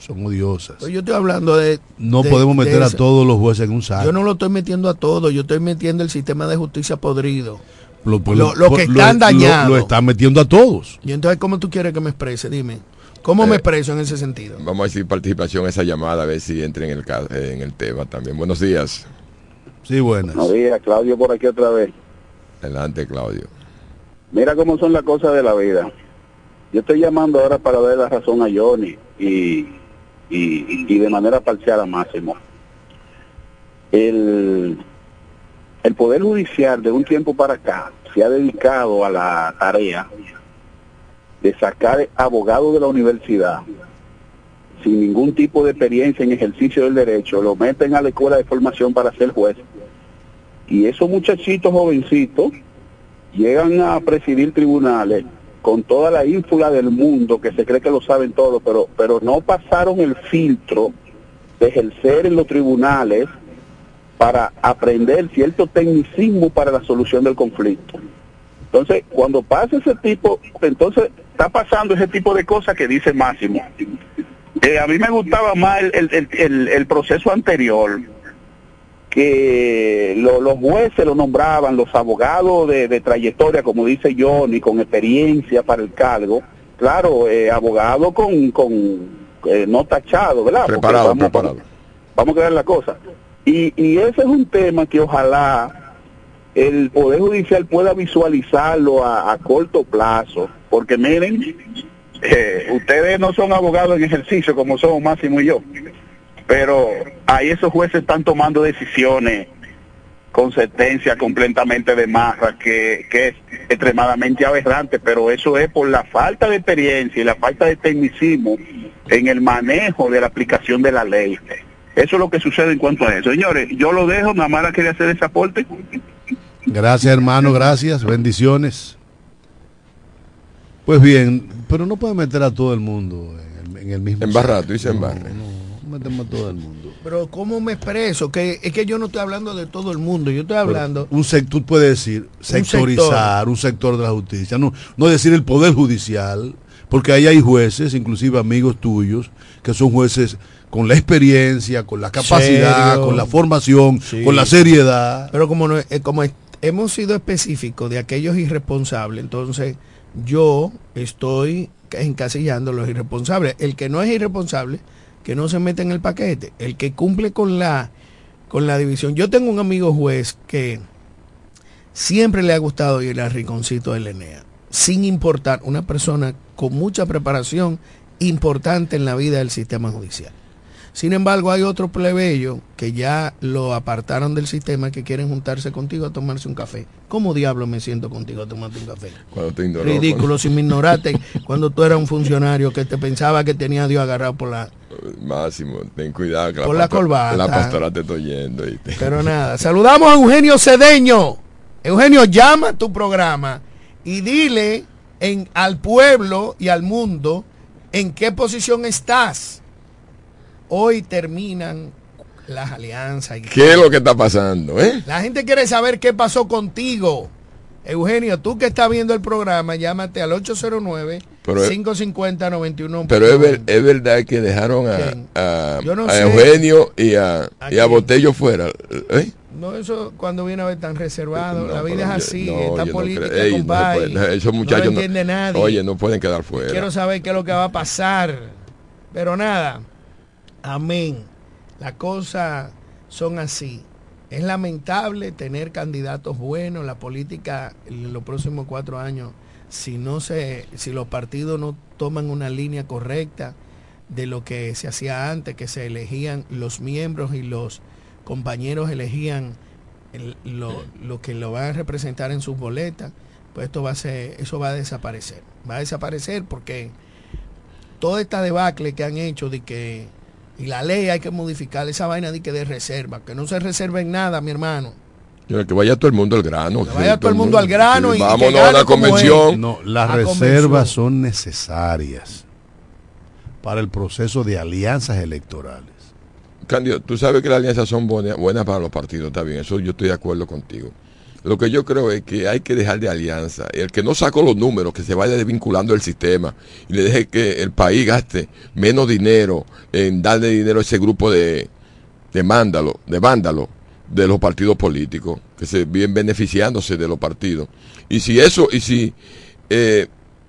Son odiosas. Pues yo estoy hablando de... No de- podemos de meter a todos los jueces en un saco. Yo no lo estoy metiendo a todo, yo estoy metiendo el sistema de justicia podrido. lo, pues, lo- lo que están lo- dañados. Lo, están metiendo a todos. Y entonces, ¿cómo tú quieres que me exprese? Dime. ¿Cómo me Eh, expreso en ese sentido? Vamos a decir participación a esa llamada, a ver si entra en el, ca- en el tema también. Buenos días. Sí, buenas. Buenos días, Claudio por aquí otra vez. Adelante, Claudio. Mira cómo son las cosas de la vida. Yo estoy llamando ahora para dar la razón a Johnny y, y, y de manera parcial a Máximo. El, el Poder Judicial de un tiempo para acá se ha dedicado a la tarea de sacar abogados de la universidad sin ningún tipo de experiencia en ejercicio del derecho, lo meten a la escuela de formación para ser juez. Y esos muchachitos jovencitos llegan a presidir tribunales con toda la ínfula del mundo que se cree que lo saben todo, pero, pero no pasaron el filtro de ejercer en los tribunales para aprender cierto tecnicismo para la solución del conflicto. Entonces, cuando pasa ese tipo, entonces está pasando ese tipo de cosas que dice Máximo. Eh, a mí me gustaba más el, el, el, el proceso anterior, que lo- los jueces lo nombraban, los abogados de, de trayectoria, como dice Johnny, con experiencia para el cargo, claro, eh, abogado con, con eh, no tachado, ¿verdad? Preparado, vamos, preparado. Vamos a ver la cosa. Y, y ese es un tema que ojalá el Poder Judicial pueda visualizarlo a, a corto plazo, porque miren, eh, ustedes no son abogados en ejercicio como somos Máximo y yo, pero ahí esos jueces están tomando decisiones con sentencia completamente de marra, que, que es extremadamente aberrante, pero eso es por la falta de experiencia y la falta de tecnicismo en el manejo de la aplicación de la ley. Eso es lo que sucede en cuanto a eso. Señores, yo lo dejo, nada más quería hacer ese aporte. Gracias, hermano, gracias, bendiciones. Pues bien, pero no puede meter a todo el mundo en el, en el mismo. En barra, saco. tú dices en No, barra. No, no metemos a todo el mundo. Pero ¿cómo me expreso? Que es que yo no estoy hablando de todo el mundo, yo estoy hablando... Un sector, puede decir, sectorizar un sector. de la justicia, no, no decir el poder judicial, porque ahí hay jueces, inclusive amigos tuyos, que son jueces con la experiencia, con la capacidad, Serio. con la formación, Sí. con la seriedad. Pero como, no, eh, como hemos sido específicos de aquellos irresponsables, entonces yo estoy encasillando a los irresponsables. El que no es irresponsable, que no se mete en el paquete. El que cumple con la, con la división. Yo tengo un amigo juez que siempre le ha gustado ir al rinconcito del Enea, sin importar, una persona con mucha preparación importante en la vida del sistema judicial. Sin embargo, hay otro plebeyo que ya lo apartaron del sistema que quieren juntarse contigo a tomarse un café. ¿Cómo diablo me siento contigo a tomarte un café? Cuando te ignoró. Ridículo, si me ignoraste cuando tú eras un funcionario que te pensaba que tenía a Dios agarrado por la... Máximo, ten cuidado. Que Por la corbata. La pastora te estoy yendo. ¿oíste? Pero nada, saludamos a Eugenio Cedeño. Eugenio, llama a tu programa y dile en, al pueblo y al mundo en qué posición estás. Hoy terminan las alianzas. y- ¿Qué es lo que está pasando? Eh? La gente quiere saber qué pasó contigo. Eugenio, tú que estás viendo el programa, llámate al 809-550-91. Pero es, ver- es verdad que dejaron a, a, no. Eugenio y a, ¿A y a quién? Botello fuera. ¿eh? No, eso cuando viene a ver tan reservado. No, la vida es así, yo no política. Ey, no puede- esos muchachos lo no- entiende nadie. Oye, no pueden quedar fuera. Quiero saber qué es lo que va a pasar. Pero nada, amén. Las cosas son así. Es lamentable tener candidatos buenos. La política en los próximos cuatro años, si no se, si los partidos no toman una línea correcta de lo que se hacía antes, que se elegían los miembros y los compañeros elegían el- lo, que lo van a representar en sus boletas, pues esto va a ser, eso va a desaparecer. Va a desaparecer porque toda esta debacle que han hecho de que y la ley hay que modificar esa vaina de que de reserva, que no se reserven nada, mi hermano. Que vaya todo el mundo al grano. Que vaya todo el mundo al grano y- que vámonos a la convención. No, las A reservas son necesarias para el proceso de alianzas electorales. Cándido, tú sabes que las alianzas son buenas, buenas para los partidos, está bien, eso yo estoy de acuerdo contigo. Lo que yo creo es que hay que dejar de alianza. El que no sacó los números, que se vaya desvinculando del sistema y le deje que el país gaste menos dinero en darle dinero a ese grupo de, de mándalos, de vándalos de los partidos políticos, que se vienen beneficiándose de los partidos. Y si eso, y si eh,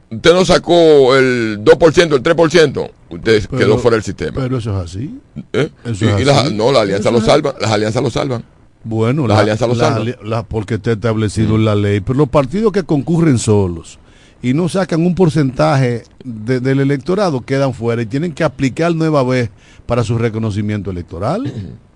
usted no sacó el 2%, el 3%, usted Pero- quedó fuera del sistema. Pero eso es así. ¿Eh? Eso Y- es y las- así. no, la alianza Eso lo salva, las alianzas lo salvan. Bueno, Las la- alianzas la la- porque está establecido en la ley, pero los partidos que concurren solos y no sacan un porcentaje de- del electorado quedan fuera y tienen que aplicar nueva vez para su reconocimiento electoral.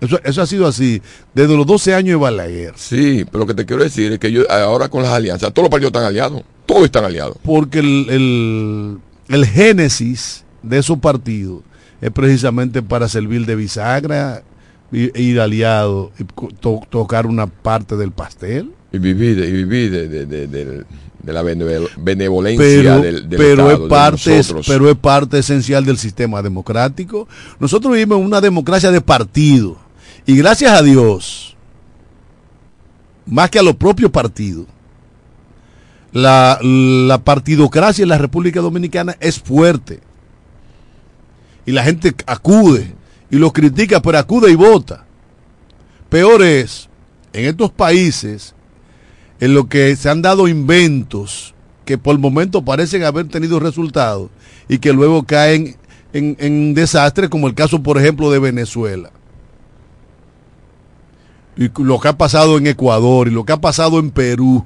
Eso, eso ha sido así desde los 12 años de Balaguer. Sí, pero lo que te quiero decir es que yo ahora con las alianzas, todos los partidos están aliados. todos están aliados. Porque el, el, el génesis de esos partidos es precisamente para servir de bisagra, ir aliado, to- tocar una parte del pastel. Y vivir, y vivir de, de- de- de- la bene- benevolencia pero, del, del pero Estado, es parte de pero es parte esencial del sistema democrático. Nosotros vivimos en una democracia de partido. Y gracias a Dios más que a los propios partidos la, la partidocracia en la República Dominicana es fuerte. Y la gente acude y lo critica pero acude y vota peor es en estos países en lo que se han dado inventos que por el momento parecen haber tenido resultados y que luego caen en, en desastres, como el caso, por ejemplo, de Venezuela. Y lo que ha pasado en Ecuador y lo que ha pasado en Perú,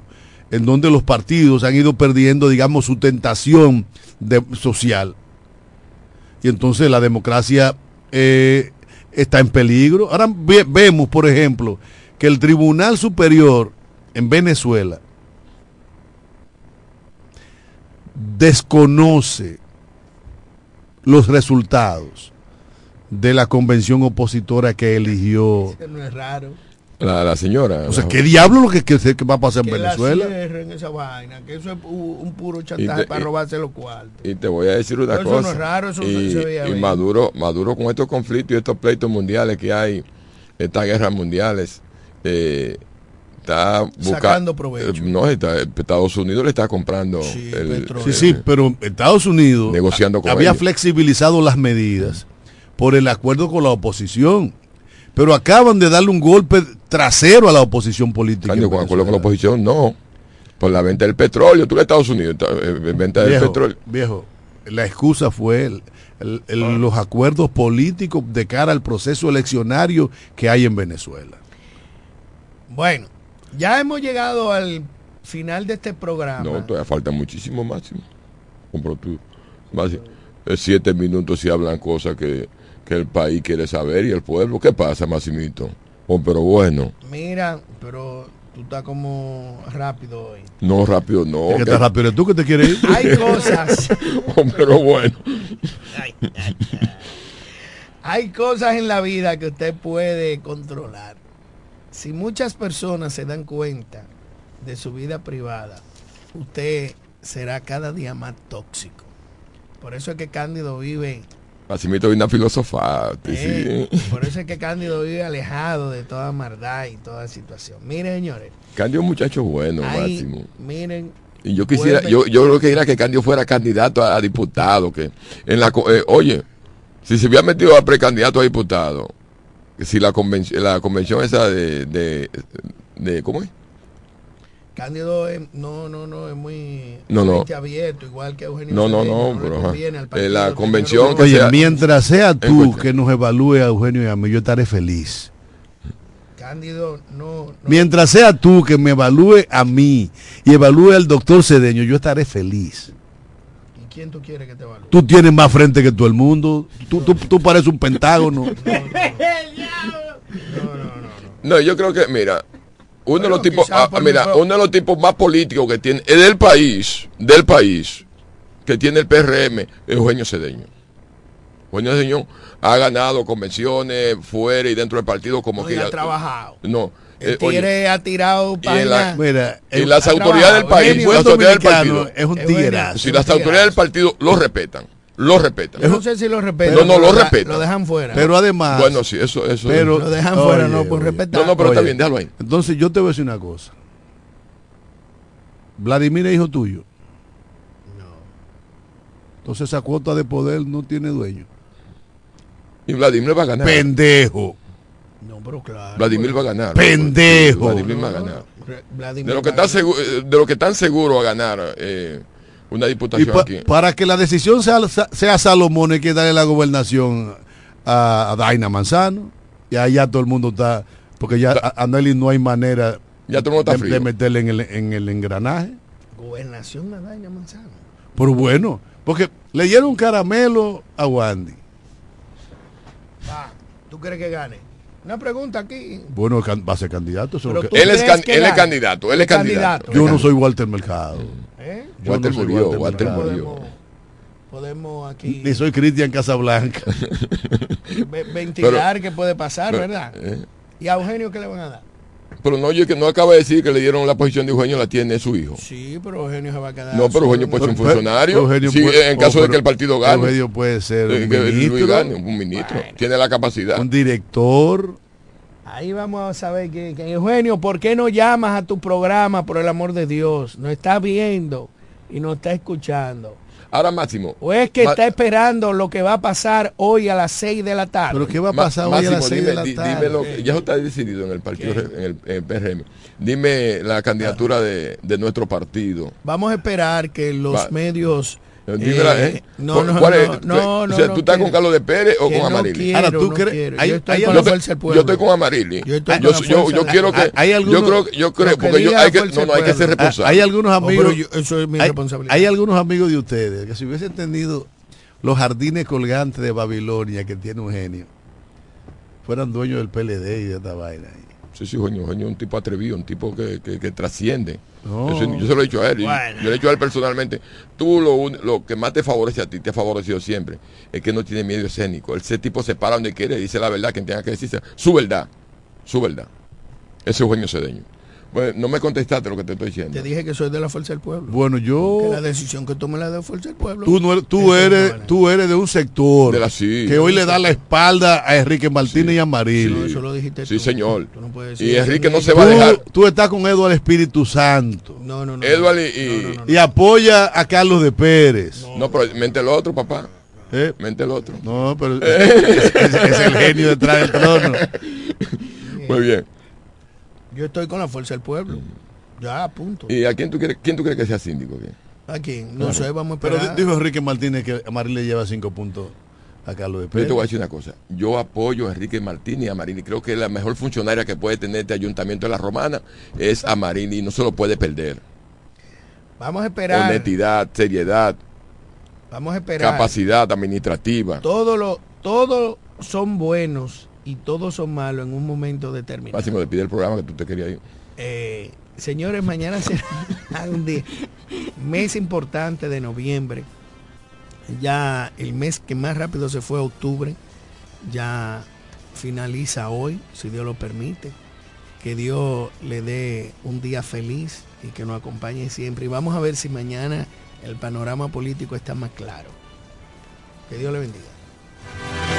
en donde los partidos han ido perdiendo, digamos, su tentación de- social. Y entonces la democracia eh, está en peligro. Ahora ve- vemos, por ejemplo, que el Tribunal Superior en Venezuela desconoce los resultados de la convención opositora que eligió. Eso no es raro. La, la señora. O sea, ¿qué diablo lo que, que, que va a pasar en Que la Venezuela? cierren esa vaina, que eso es pu- un puro chantaje te- para y- robarse los cuartos. Y te voy a decir una Eso no cosa. es raro, eso y, se veía y. Maduro, Maduro con estos conflictos y estos pleitos mundiales que hay, estas guerras mundiales, eh, está buscando. Sacando provecho. no, está- Estados Unidos le está comprando el, Sí, sí, pero Estados Unidos Negociando con había ellos. flexibilizado las medidas por el acuerdo con la oposición. Pero acaban de darle un golpe trasero a la oposición política. En con acuerdo con la oposición, no. Por la venta del petróleo. Tú le Estados Unidos, ta- eh, venta del Viejo, petróleo. viejo, la excusa fue el- el- el- los acuerdos políticos de cara al proceso eleccionario que hay en Venezuela. Bueno, ya hemos llegado al final de este programa. No, todavía falta muchísimo máximo. Compro tú. Más, eh, siete minutos si hablan cosas que, que el país quiere saber y el pueblo. ¿Qué pasa, Maximito? Oh, pero bueno, Mira, pero tú estás como rápido hoy. no rápido, no. Es que estás rápido, ¿eres tú que te quieres ir? Hay cosas, Oh, pero bueno. hay cosas en la vida que usted puede controlar. Si muchas personas se dan cuenta de su vida privada, usted será cada día más tóxico. Por eso es que Cándido vive, Maximito viene a filosofar. eh, sí. por eso es que Cándido vive alejado de toda maldad y toda situación. Miren, señores, Candio es un muchacho bueno, Máximo. miren, Y yo quisiera, Vuelve. yo, yo lo que quería que Candio fuera candidato a, a diputado, que en la eh, oye, si se hubiera metido a precandidato a diputado, si la convención, la convención esa de, de, de ¿cómo es? Cándido es, no, no, no, es muy No, no. abierto, igual que Eugenio No, no, Cedeño, no, le pero, Eh, partido la convención que Oye, sea- mientras sea tú Encuentra. que nos evalúe a Eugenio y a mí, yo estaré feliz. Cándido, no, no. Mientras sea tú que me evalúe a mí y evalúe al doctor Cedeño, yo estaré feliz. ¿Y quién tú quieres que te evalúe? Tú tienes más frente que todo el mundo. Tú, tú, tú pareces un pentágono. No, yo creo que, mira, uno de los Bueno, tipos, ah, mira, uno de los tipos más políticos que tiene, es del país, del país, que tiene el PRM, es Eugenio Cedeño. Eugenio Cedeño ha ganado convenciones fuera y dentro del partido como No, que ha ya- trabajado. No, El eh, oye, tigre ha tirado y en la-. Mira, y el- las autoridades del país, las autoridades del partido, es un tiguerazo. si las autoridades del partido lo respetan, lo respetan. Yo no sé si lo respetan. No, no, lo da- respetan. Lo dejan fuera. Pero además, Bueno, sí, eso, eso. pero- lo dejan fuera, no por respetar. no, no, pero está Oye. bien, déjalo ahí. entonces yo te voy a decir una cosa. Vladimir es hijo tuyo. Entonces esa cuota de poder no tiene dueño. Y Vladimir va a ganar. Pendejo. No, pero claro. Vladimir va a ganar. Pendejo. Vladimir va a ganar. Vladimir De lo que ganar. seguro, de lo que están seguros a ganar eh, una diputación pa- aquí. para que la decisión sea, sea Salomón, hay que darle la gobernación a, a Daina Manzano. Y ahí ya todo el mundo está. Porque ya a, a Nelly no hay manera Ya todo el mundo está de, frío. de meterle en el, en el engranaje. Gobernación a Daña Manzano. Pero bueno, porque le dieron caramelo a Wandy. Va, ¿Tú crees que gane? Una pregunta aquí. Bueno, va a ser candidato. Él es, can- él es candidato, él es Es candidato. candidato. yo no soy Walter Mercado. ¿Eh? Walter no murió, Walter Walter murió. Podemos, aquí Ni soy Cristian Casablanca. ve- ventilar qué puede pasar, Pero, ¿verdad? eh, ¿Y a Eugenio qué le van a dar? Pero no, yo que no acaba de decir que le dieron la posición de Eugenio, la tiene su hijo. Sí, pero Eugenio se va a quedar. No, pero Eugenio en puede ser un funcionario. Eugenio Sí, puede- en caso oh, de que el partido gane. Eugenio puede ser un ministro, gane, un ministro. Tiene la capacidad. un director. Ahí vamos a saber que, que, Eugenio, ¿por qué no llamas a tu programa por el amor de Dios? No estás viendo y no está escuchando. Ahora Máximo. O es que Ma- está esperando lo que va a pasar hoy a las 6 de la tarde. Pero ¿qué va a Ma- pasar hoy a las Máximo, 6 dime, de la tarde? dime lo que- ya está decidido en el partido, en el, en el PRM. Dime la candidatura de, de nuestro partido. Vamos a esperar que los Va. medios... Dímela, ¿eh? No, ¿Cuál- no, cuál es? no, ¿Tú- no, no, o sea, no ¿tú estás quiero. con Carlos de Pérez o Que con no Amarili? Ahora, ¿tú no crees- yo estoy con yo, la fuerza del yo pueblo. estoy con Amarili. Yo estoy yo, yo, yo de- quiero que Hay- yo creo yo creo porque yo hay que no, no hay que ser pueblo. responsable. Ah, Hay algunos amigos. yo- eso es mi hay, responsabilidad. hay algunos amigos de ustedes que si hubiesen tenido los jardines colgantes de Babilonia que tiene un genio, fueran dueños del PLD y de esta vaina. Sí, sí, Eugenio, Eugenio es un tipo atrevido, un tipo que, que, que trasciende. Eso- yo se lo he dicho a él, Bueno. yo le he dicho a él personalmente. Tú lo, lo que más te favorece a ti, te ha favorecido siempre, es que no tiene miedo escénico. Ese tipo se para donde quiere y dice la verdad, quien tenga que decirse, su verdad, su verdad. Ese es Eugenio Cedeño. Bueno, no me contestaste lo que te estoy diciendo. Te dije que soy de la fuerza del pueblo. Bueno, Que yo. la decisión que tome la de la fuerza del pueblo. Tú, no eres, tú, eres, no tú eres de un sector De la- sí. que hoy le da la espalda a Enrique Martínez y a Maril. No, eso lo dijiste Sí, tú. señor. Tú no puedes Y Enrique no se va a dejar. Tú, estás con Eduardo Espíritu Santo No, no, no. Edward y... no, y- no, no, no. y apoya a Carlos de Pérez. no, pero mente el otro, papá. ¿Eh? Mente el otro. No, pero es, es- es el genio detrás del trono. Muy bien. Yo estoy con la fuerza del pueblo. Ya, punto. ¿Y a quién tú quieres, quién tú crees que sea síndico? aquí? ¿A quién? No sé, vamos a Pero esperar. di- dijo Enrique Martínez que a Maril le lleva cinco puntos a Carlos de Pero yo te voy a Pérez. decir una cosa. Yo apoyo a Enrique Martínez y a Marini. Creo que la mejor funcionaria que puede tener este ayuntamiento de la Romana es a Marini y no se lo puede perder. Vamos a esperar. Honestidad, seriedad, Vamos a esperar. capacidad administrativa. Todo lo, todos son buenos y todos son malos en un momento determinado. Máximo, despide el programa que tú te querías ir. Eh, señores, mañana será un día, mes importante de noviembre. Ya el mes que más rápido se fue octubre, ya finaliza hoy, si Dios lo permite. Que Dios le dé un día feliz y que nos acompañe siempre. Y vamos a ver si mañana el panorama político está más claro. Que Dios le bendiga.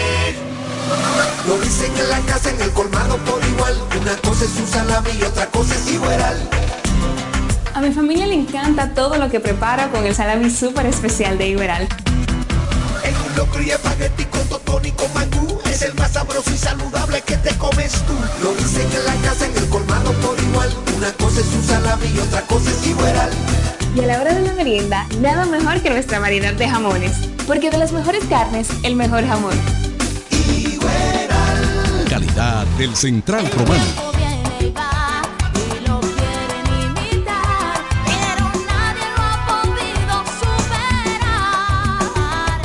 Lo dicen en la casa, en el colmado por igual. Una cosa es un salami y otra cosa es igual. A mi familia le encanta todo lo que preparo con el salami súper especial de Iberal. En un locro y espagueti con totón y con mangú. Es el más sabroso y saludable que te comes tú. Lo dicen en la casa, en el colmado por igual. Una cosa es un salami y otra cosa es igual. Y merienda, nada mejor que nuestra variedad de jamones. Porque de las mejores carnes, el mejor jamón. Del Central Romano.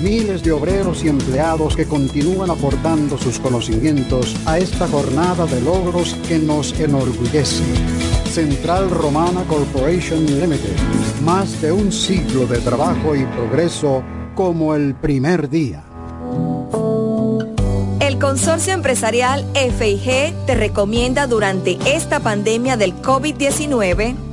Miles de obreros y empleados que continúan aportando sus conocimientos a esta jornada de logros que nos enorgullece. Central Romana Corporation Limited. Más de un siglo de trabajo y progreso como el primer día. El Consorcio Empresarial FIG te recomienda durante esta pandemia del COVID-19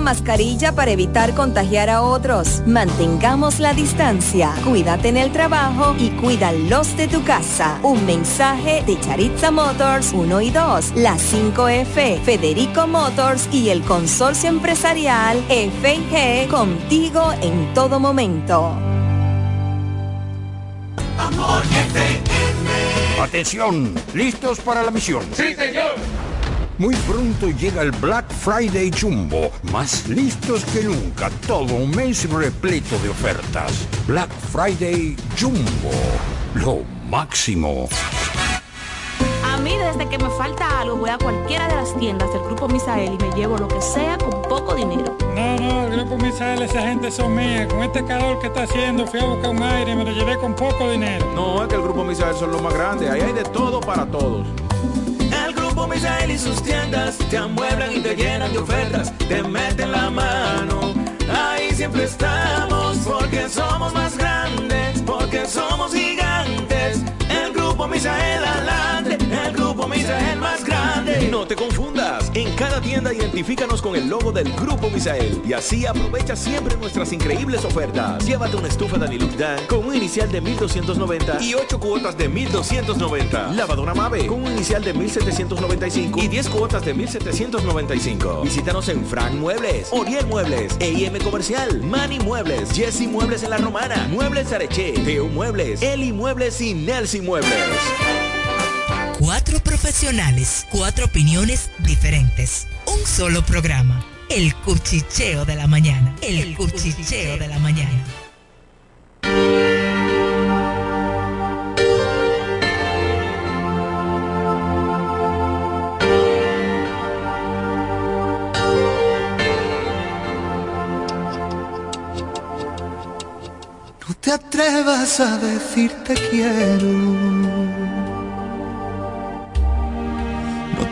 mascarilla para evitar contagiar a otros. Mantengamos la distancia. Cuídate en el trabajo y cuida los de tu casa. Un mensaje de Charitza Motors 1 y 2, la 5F, Federico Motors y el consorcio empresarial FG contigo en todo momento. Amor Atención, ¿listos para la misión? Sí, señor. Muy pronto llega el Black Friday Jumbo, más listos que nunca, todo un mes repleto de ofertas. Black Friday Jumbo, lo máximo. A mí desde que me falta algo voy a cualquiera de las tiendas del Grupo Misael y me llevo lo que sea con poco dinero. No, no, el Grupo Misael, esa gente son mía. Con este calor que está haciendo fui a buscar un aire y me lo llevé con poco dinero. No, es que el Grupo Misael son los más grandes, ahí hay de todo para todos. Misael y sus tiendas te amueblan y te llenan de ofertas, te meten la mano. Ahí siempre estamos porque somos más grandes, porque somos gigantes. El Grupo Misael adelante, No te confundas. En cada tienda identifícanos con el logo del Grupo Misael y así aprovecha siempre nuestras increíbles ofertas. Llévate una estufa Danilux Dan con un inicial de 1290 y 8 cuotas de 1290. Lavadora Mave con un inicial de 1795 y 10 cuotas de 1795. Visítanos en Frank Muebles, Oriel Muebles, EIM Comercial, Mani Muebles, Jesse Muebles en La Romana, Muebles Areche, Teo Muebles, Eli Muebles y Nelson Muebles. Cuatro profesionales, cuatro opiniones diferentes. Un solo programa. El cuchicheo de la mañana. El, cuchicheo de la mañana. No te atrevas a decir te quiero.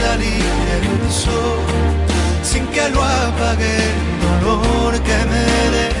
salir sin que lo apague el dolor que me dé.